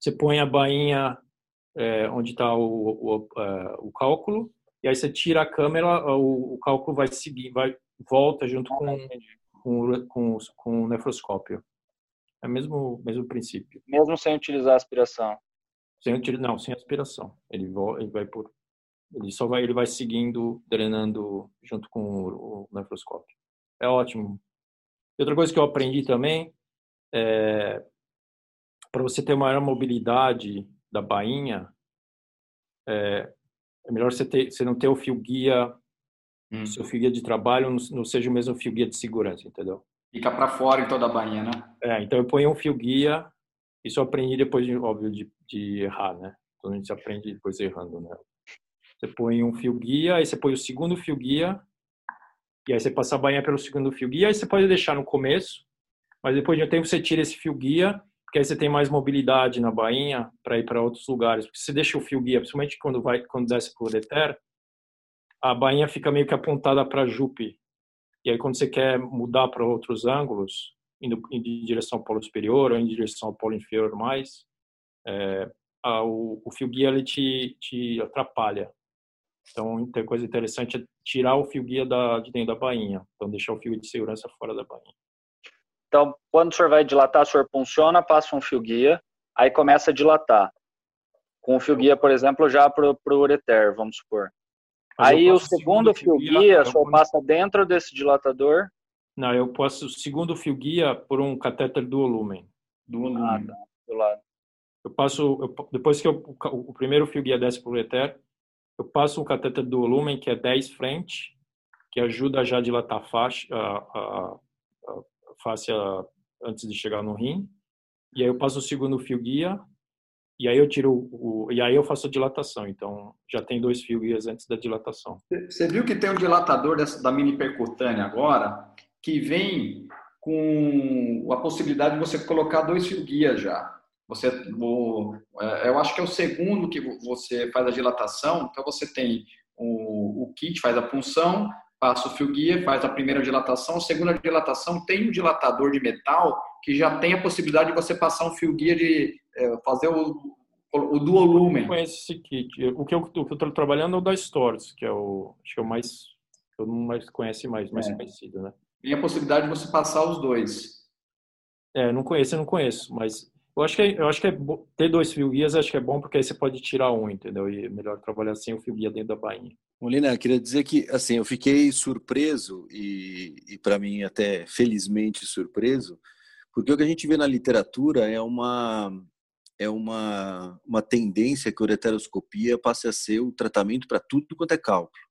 Você põe a bainha é, onde está o, o, é, o, cálculo e aí você tira a câmera, o, o cálculo vai seguir, vai volta junto com, com, com, com o nefroscópio. É o mesmo mesmo princípio. Mesmo sem utilizar aspiração. Sem não, sem aspiração. Ele, ele vai por ele só vai ele vai seguindo, drenando junto com o, o nefroscópio. É ótimo. E outra coisa que eu aprendi também é para você ter maior mobilidade da bainha, é, é melhor você, ter, você não ter o fio guia, hum. seu fio guia de trabalho não, seja o mesmo fio guia de segurança, entendeu? Fica para fora em toda a bainha, né? É, então eu ponho um fio guia, isso eu aprendi depois, de, óbvio, de, de errar, né? Então a gente aprende depois errando, né? Você põe um fio guia, aí você põe o segundo fio guia, e aí você passa a bainha pelo segundo fio guia, aí você pode deixar no começo, mas depois de um tempo você tira esse fio guia, porque aí você tem mais mobilidade na bainha para ir para outros lugares. Porque se você deixa o fio guia, principalmente quando vai quando desce por Eter, a bainha fica meio que apontada para Jupe. E aí quando você quer mudar para outros ângulos, indo em direção ao polo superior ou em direção ao polo inferior mais, é, a, o, o, fio guia ele te, te atrapalha. Então, tem coisa interessante é tirar o fio guia da, de dentro da bainha. Então, deixar o fio de segurança fora da bainha. Então, quando o senhor vai dilatar, o senhor funciona, passa um fio guia, aí começa a dilatar. Com o fio guia, por exemplo, já para o ureter, vamos supor. Mas aí o segundo, fio guia, senhor passa dentro desse dilatador? Não, eu posso o segundo fio guia por um catéter dual lumen. do volume. Ah, tá. do lado. Eu passo, eu, depois que eu, o, o primeiro fio guia desce para o ureter, eu passo um catéter do volume que é 10 frente, que ajuda já a dilatar a faixa, a, a, a face antes de chegar no rim. E aí eu passo o segundo fio guia, e aí eu tiro o, e aí eu faço a dilatação. Então já tem dois fio guias antes da dilatação. Você viu que tem um dilatador dessa, da mini percutânea agora que vem com a possibilidade de você colocar dois fio guias já. Você, o, é, eu acho que é o segundo que você faz a dilatação. Então você tem o, o kit faz a punção, passa o fio guia, faz a primeira dilatação. A segunda dilatação tem um dilatador de metal que já tem a possibilidade de você passar um fio guia de fazer o, o dual lumen. conheço esse kit. O que eu estou trabalhando é o da Stores, que é o acho que é o mais eu não mais conhece mais, mais é. conhecido, né? Tem a possibilidade de você passar os dois. É, não conheço, eu não conheço, mas eu acho que é, eu acho que é ter dois fio guias acho que é bom porque aí você pode tirar um, entendeu? E é melhor trabalhar sem o fio guia dentro da bainha. Molina, queria dizer que assim eu fiquei surpreso e, e para mim até felizmente surpreso porque o que a gente vê na literatura é uma é uma uma tendência que a ureteroscopia passe a ser o tratamento para tudo quanto é cálculo.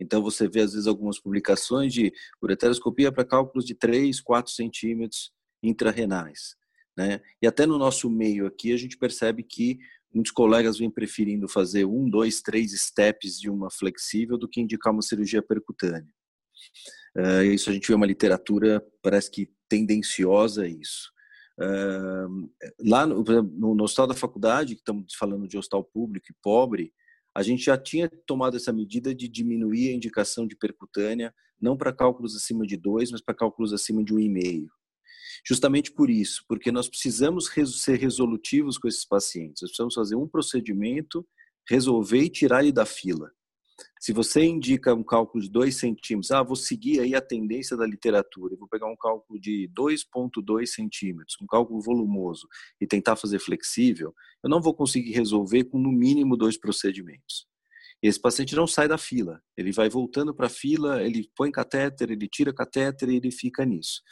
Então você vê às vezes algumas publicações de ureteroscopia para cálculos de 3, 4 centímetros intrarrenais. Né? E até no nosso meio aqui a gente percebe que muitos colegas vêm preferindo fazer um, dois, três steps de uma flexível do que indicar uma cirurgia percutânea. Uh, isso a gente vê uma literatura, parece que tendenciosa a isso. Lá no, no, no hospital da faculdade, que estamos falando de hospital público e pobre, a gente já tinha tomado essa medida de diminuir a indicação de percutânea, não para cálculos acima de 2, mas para cálculos acima de 1,5 justamente por isso, porque nós precisamos ser resolutivos com esses pacientes. Nós precisamos fazer um procedimento, resolver e tirar ele da fila. Se você indica um cálculo de 2 centímetros, ah, vou seguir aí a tendência da literatura, vou pegar um cálculo de 2,2 centímetros, um cálculo volumoso, e tentar fazer flexível, eu não vou conseguir resolver com no mínimo dois procedimentos. Esse paciente não sai da fila, ele vai voltando para a fila, ele põe catéter, ele tira catéter e ele fica nisso.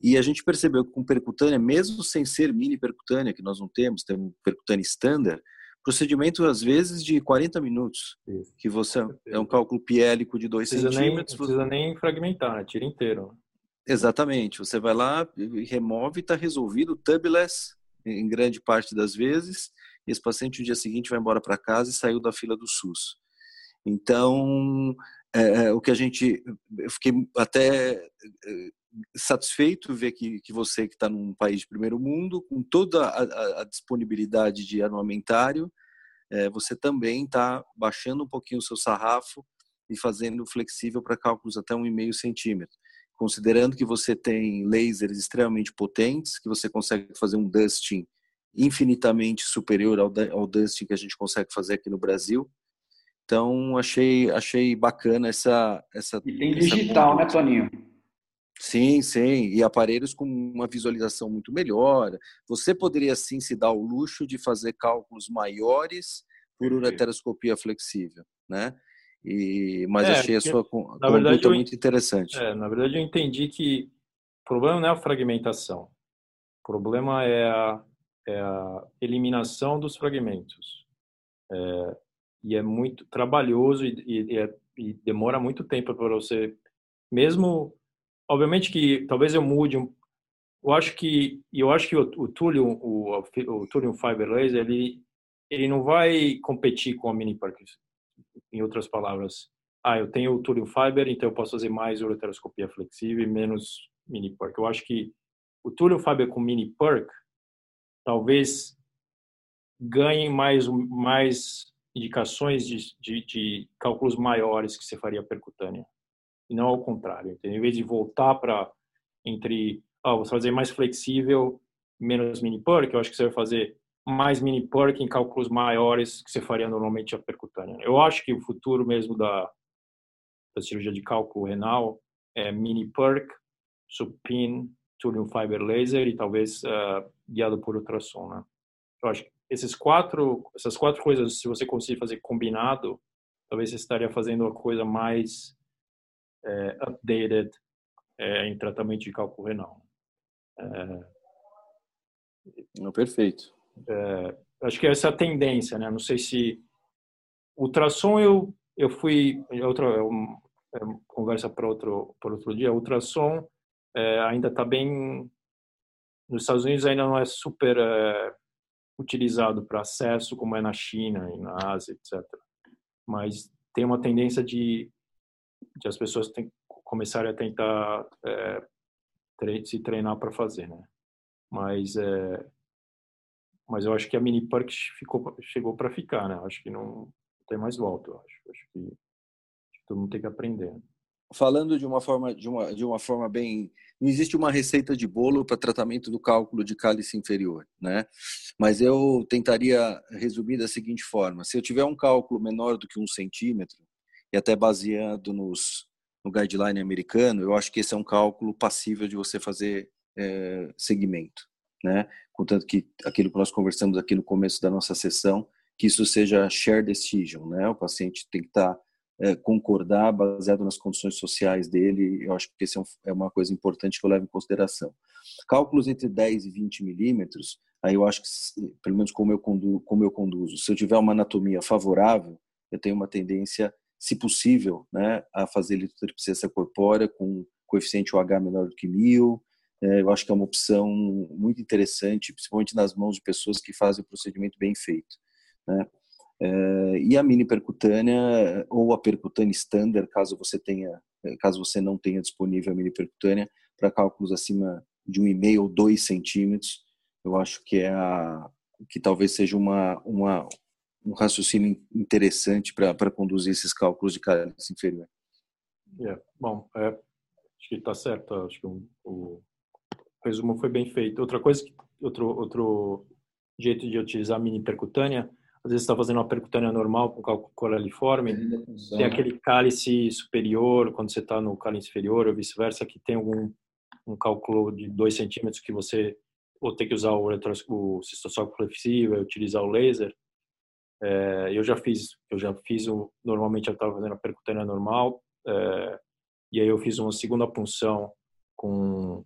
E a gente percebeu que com percutânea, mesmo sem ser mini percutânea, que nós não temos, temos percutânea standard, procedimento às vezes de 40 minutos, Isso. que você é um cálculo piélico de 2 centímetros. Nem, não precisa nem fragmentar, tira inteiro. Exatamente, você vai lá, remove está resolvido, tubeless, em grande parte das vezes, e esse paciente no dia seguinte vai embora para casa e saiu da fila do SUS. Então, é, é, o que a gente, eu fiquei até satisfeito ver que, que você que está num país de primeiro mundo, com toda a, a disponibilidade de armamentário, é, você também está baixando um pouquinho o seu sarrafo e fazendo flexível para cálculos até 1,5 centímetro. Considerando que você tem lasers extremamente potentes, que você consegue fazer um dusting infinitamente superior ao, ao dusting que a gente consegue fazer aqui no Brasil. Então, achei, achei bacana essa... essa e tem digital, né, Toninho? Sim, sim, e aparelhos com uma visualização muito melhor. Você poderia sim se dar o luxo de fazer cálculos maiores por ureteroscopia flexível, né? E, mas é, achei a sua na verdade, eu, muito interessante. É, na verdade, eu entendi que o problema não é a fragmentação. O problema é a, é a eliminação dos fragmentos. É, e é muito trabalhoso e, e, é, e demora muito tempo para você, mesmo obviamente que talvez eu mude eu acho que eu acho que o, o Thulium o, o Fiber Laser ele ele não vai competir com a Mini Perk em outras palavras. Ah eu tenho o Thulium Fiber então eu posso fazer mais ureteroscopia flexível e menos Mini Perk eu acho que o Thulium Fiber com Mini Perk talvez ganhe mais mais indicações de, de, de cálculos maiores que você faria percutânea e não ao contrário. Em vez de voltar para entre, ah, vou fazer mais flexível, menos mini perk, eu acho que você vai fazer mais mini perk em cálculos maiores que você faria normalmente a percutânea. Eu acho que o futuro mesmo da, da cirurgia de cálculo renal é mini perk, supine, thulium fiber laser e talvez uh, guiado por ultrassom, né? Eu acho que esses quatro, essas quatro coisas, se você conseguir fazer combinado, talvez você estaria fazendo a coisa mais é, updated é, em tratamento de cálculo renal. É, Não, perfeito. É, acho que essa é a tendência, né? Não sei se ultrassom eu eu fui outra é é conversa para outro para outro dia. Ultrassom é, ainda está bem nos Estados Unidos ainda não é super é, utilizado para acesso como é na China e na Ásia, etc. Mas tem uma tendência de, de as pessoas tem, começarem a tentar é, tre se treinar para fazer, né? Mas é, mas eu acho que a mini perk ficou chegou para ficar, né? Acho que não tem mais volta, eu acho. Acho que, acho que todo mundo tem que aprender. Falando de uma forma de uma de uma forma bem não existe uma receita de bolo para tratamento do cálculo de cálice inferior, né? Mas eu tentaria resumir da seguinte forma: se eu tiver um cálculo menor do que um centímetro, e até baseado nos, no guideline americano, eu acho que esse é um cálculo passível de você fazer é, segmento, né? Contanto que aquilo que nós conversamos aqui no começo da nossa sessão, que isso seja share decision, né? O paciente tem que estar tá é, concordar baseado nas condições sociais dele. Eu acho que isso é, é, uma coisa importante que eu levo em consideração. Cálculos entre 10 e 20 milímetros, aí eu acho que, pelo menos como eu, conduzo, como eu conduzo, se eu tiver uma anatomia favorável, eu tenho uma tendência, se possível, né, a fazer litotripsência corpórea com coeficiente OH menor do que mil. É, eu acho que é uma opção muito interessante, principalmente nas mãos de pessoas que fazem o procedimento bem feito. Né? É, e a mini percutânea ou a percutânea standard, caso você tenha, caso você não tenha disponível a mini percutânea, para cálculos acima de um e meio ou dois centímetros, eu acho que é a que talvez seja uma, uma um raciocínio interessante para conduzir esses cálculos de cálice inferior. Yeah. Bom, é, acho que está certo. Acho que o, o, resumo foi bem feito. Outra coisa, outro outro jeito de utilizar a mini percutânea às vezes está fazendo uma percutânea normal com cálculo coraliforme, tem aquele cálice superior, quando você está no cálice inferior ou vice-versa, que tem algum um cálculo de 2 centímetros que você ou tem que usar o, o cistoscópio flexível, utilizar o laser. É, eu já fiz, eu já fiz normalmente eu estava fazendo a percutânea normal, é, e aí eu fiz uma segunda punção com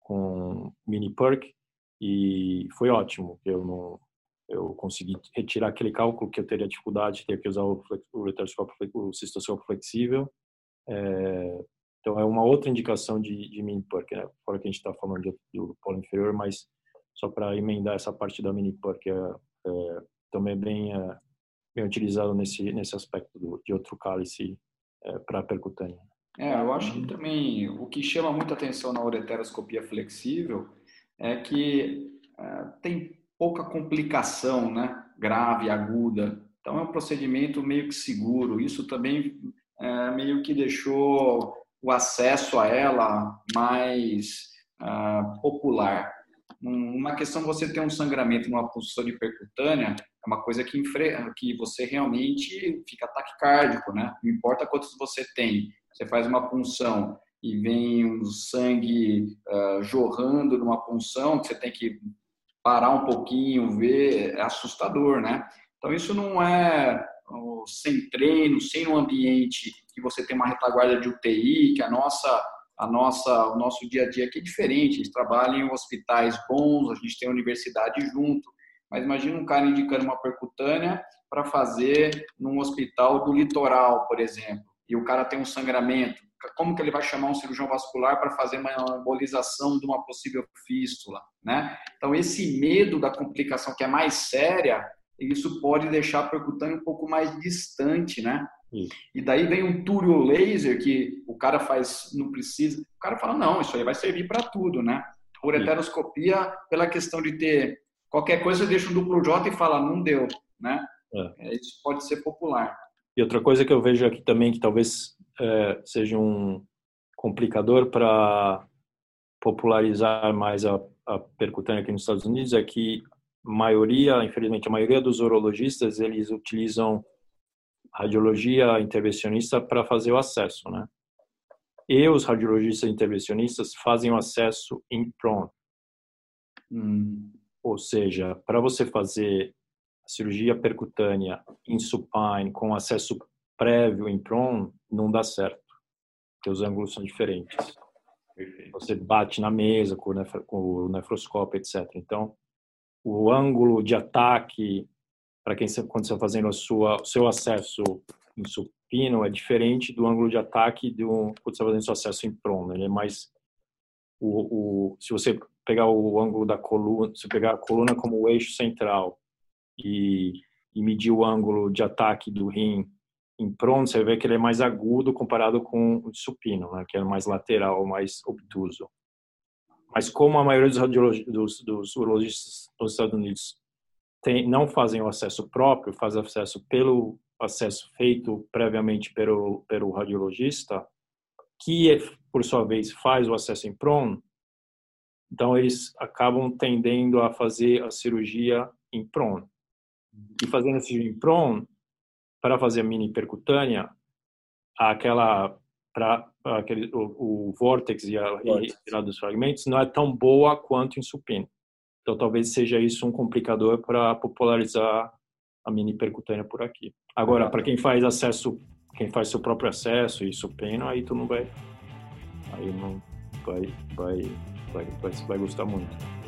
com mini perk e foi ótimo. Eu não eu consegui retirar aquele cálculo que eu teria dificuldade de ter que usar o, o o cistoscópio flexível. É, então, é uma outra indicação de, de mini perk, né? fora que a gente está falando de, do polo inferior, mas só para emendar essa parte da mini perk, é, é, também bem, é, bem utilizado nesse, nesse aspecto do, de outro cálice é, para percutânea. É, eu acho que também o que chama muita atenção na ureteroscopia flexível é que é, tem pouca complicação, né? Grave, aguda. Então é um procedimento meio que seguro. Isso também é, meio que deixou o acesso a ela mais popular. Uma questão você ter um sangramento numa posição de percutânea é uma coisa que, que você realmente fica taquicárdico, né? Não importa quantos você tem. Você faz uma punção e vem um sangue uh, jorrando numa punção, que você tem que parar um pouquinho, ver, é assustador, né? Então isso não é sem treino, sem um ambiente que você tem uma retaguarda de UTI, que a nossa a nossa o nosso dia a dia aqui é diferente, a gente trabalha em hospitais bons, a gente tem universidade junto, mas imagina um cara indicando uma percutânea para fazer num hospital do litoral, por exemplo, e o cara tem um sangramento, como que ele vai chamar um cirurgião vascular para fazer uma embolização de uma possível fístula, né? Então esse medo da complicação que é mais séria, isso pode deixar a percutânea um pouco mais distante, né? E daí vem um túrio laser que o cara faz, não precisa. O cara fala, não, isso aí vai servir para tudo, né? Ureteroscopia, pela questão de ter qualquer coisa, deixa um duplo J e fala, não deu, né? É. é isso pode ser popular. E outra coisa que eu vejo aqui também, que talvez é, seja um complicador para popularizar mais a, a percutânea aqui nos Estados Unidos, é que a maioria, infelizmente, a maioria dos urologistas, eles utilizam radiologia intervencionista para fazer o acesso, né? E os radiologistas intervencionistas fazem o acesso em prone. Hum. Ou seja, para você fazer cirurgia percutânea em supine com acesso prévio em prone, não dá certo, porque os ângulos são diferentes. Perfeito. Você bate na mesa com o, nefroscópio, etc. Então, o ângulo de ataque para quem quando você está fazendo a sua, o seu acesso em supino é diferente do ângulo de ataque do quando você está fazendo seu acesso em prono. Ele é mais o, o, se você pegar o ângulo da coluna, se pegar a coluna como o eixo central e, e medir o ângulo de ataque do rim em prono, você vê que ele é mais agudo comparado com o de supino, né, que é mais lateral, mais obtuso. Mas como a maioria dos, dos, dos urologistas Estados Unidos tem, não fazem o acesso próprio, fazem acesso pelo acesso feito previamente pelo, pelo radiologista, que por sua vez faz o acesso em PRON, então eles acabam tendendo a fazer a cirurgia em PRON. E fazendo a cirurgia em PRON, para fazer a mini percutânea, aquela para aquele o, o vórtex e a retirada dos fragmentos não é tão boa quanto em supino. Então talvez seja isso um complicador para popularizar a mini percutânea por aqui. Agora, para quem faz acesso, quem faz seu próprio acesso e supino, aí tu não vai aí não vai vai vai, vai, vai gostar muito.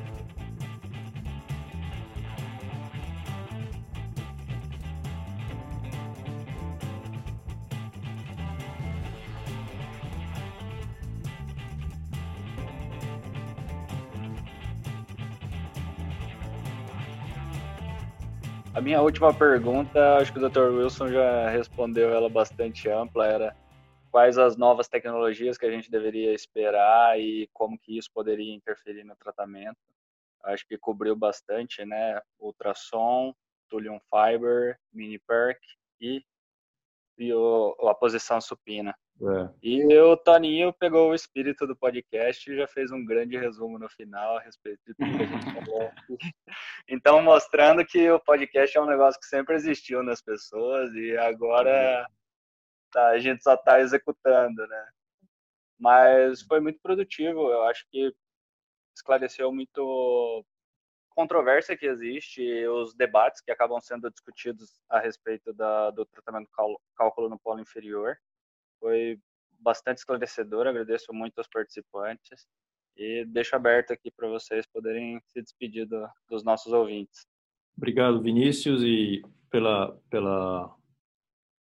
A minha última pergunta, acho que o Dr. Wilson já respondeu ela bastante ampla, era quais as novas tecnologias que a gente deveria esperar e como que isso poderia interferir no tratamento. Acho que cobriu bastante, né? Ultrassom, Thulium Fiber, Mini Perk e, e o, a posição supina. É. E o Toninho pegou o espírito do podcast e já fez um grande resumo no final a respeito de tudo que a gente falou. então, mostrando que o podcast é um negócio que sempre existiu nas pessoas e agora tá, a gente só está executando, né? Mas foi muito produtivo, eu acho que esclareceu muito controvérsia que existe, os debates que acabam sendo discutidos a respeito da, do tratamento cálculo no polo inferior. Foi bastante esclarecedor, agradeço muito aos participantes e deixo aberto aqui para vocês poderem se despedir do, dos nossos ouvintes. Obrigado, Vinícius, e pela, pela,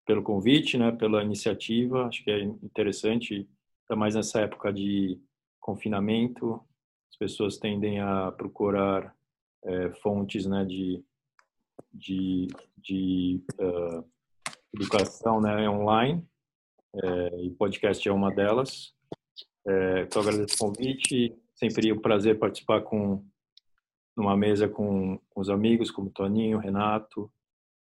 pelo convite, né, pela iniciativa. Acho que é interessante, ainda mais nessa época de confinamento, as pessoas tendem a procurar é, fontes né, de, de, de uh, educação né, online é, e podcast é uma delas. É, então, agradeço o convite. Sempre um prazer participar com numa mesa com, com os amigos, como Toninho, Renato,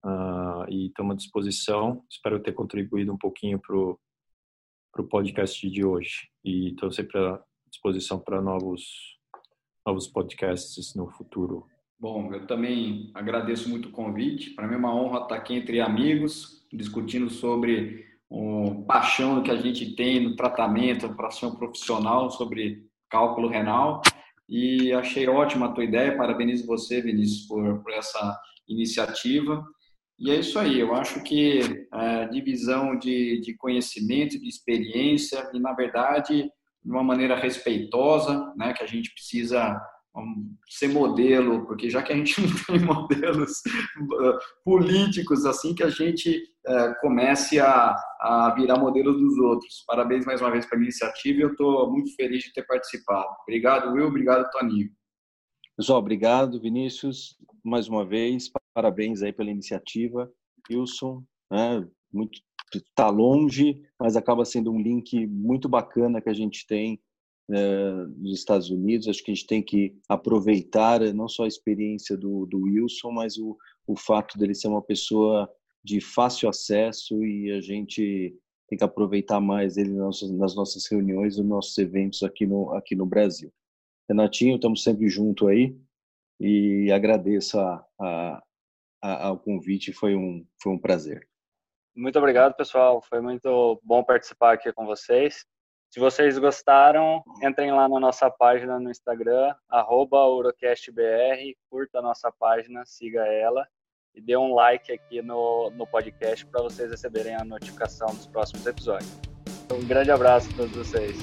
uh, e estamos à disposição. Espero ter contribuído um pouquinho para o podcast de hoje. E estou sempre à disposição para novos, novos podcasts no futuro. Bom, eu também agradeço muito o convite. Para mim é uma honra estar aqui entre amigos, discutindo sobre um paixão que a gente tem no tratamento para ser um profissional sobre cálculo renal. E achei ótima a tua ideia, parabenizo você, Vinícius, por, por essa iniciativa. E é isso aí, eu acho que a divisão de, de conhecimento, de experiência, e na verdade, de uma maneira respeitosa, né, que a gente precisa ser modelo, porque já que a gente não tem modelos uh, políticos assim, que a gente uh, comece a, a virar modelo dos outros. Parabéns mais uma vez pela iniciativa e eu estou muito feliz de ter participado. Obrigado, Will, obrigado, Toninho. Pessoal, obrigado, Vinícius, mais uma vez, parabéns aí pela iniciativa. Wilson, né, muito está longe, mas acaba sendo um link muito bacana que a gente tem eh, nos Estados Unidos. Acho que a gente tem que aproveitar eh, não só a experiência do, do Wilson, mas o, o fato dele ser uma pessoa de fácil acesso e a gente tem que aproveitar mais ele nas nossas reuniões, nos nossos eventos aqui no, aqui no Brasil. Renatinho, estamos sempre junto aí e agradeço a, a, a, ao convite, foi um, foi um prazer. Muito obrigado, pessoal. Foi muito bom participar aqui com vocês. Se vocês gostaram, entrem lá na nossa página no Instagram, UrocastBR, curta a nossa página, siga ela e dê um like aqui no, no podcast para vocês receberem a notificação dos próximos episódios. Um grande abraço a todos vocês.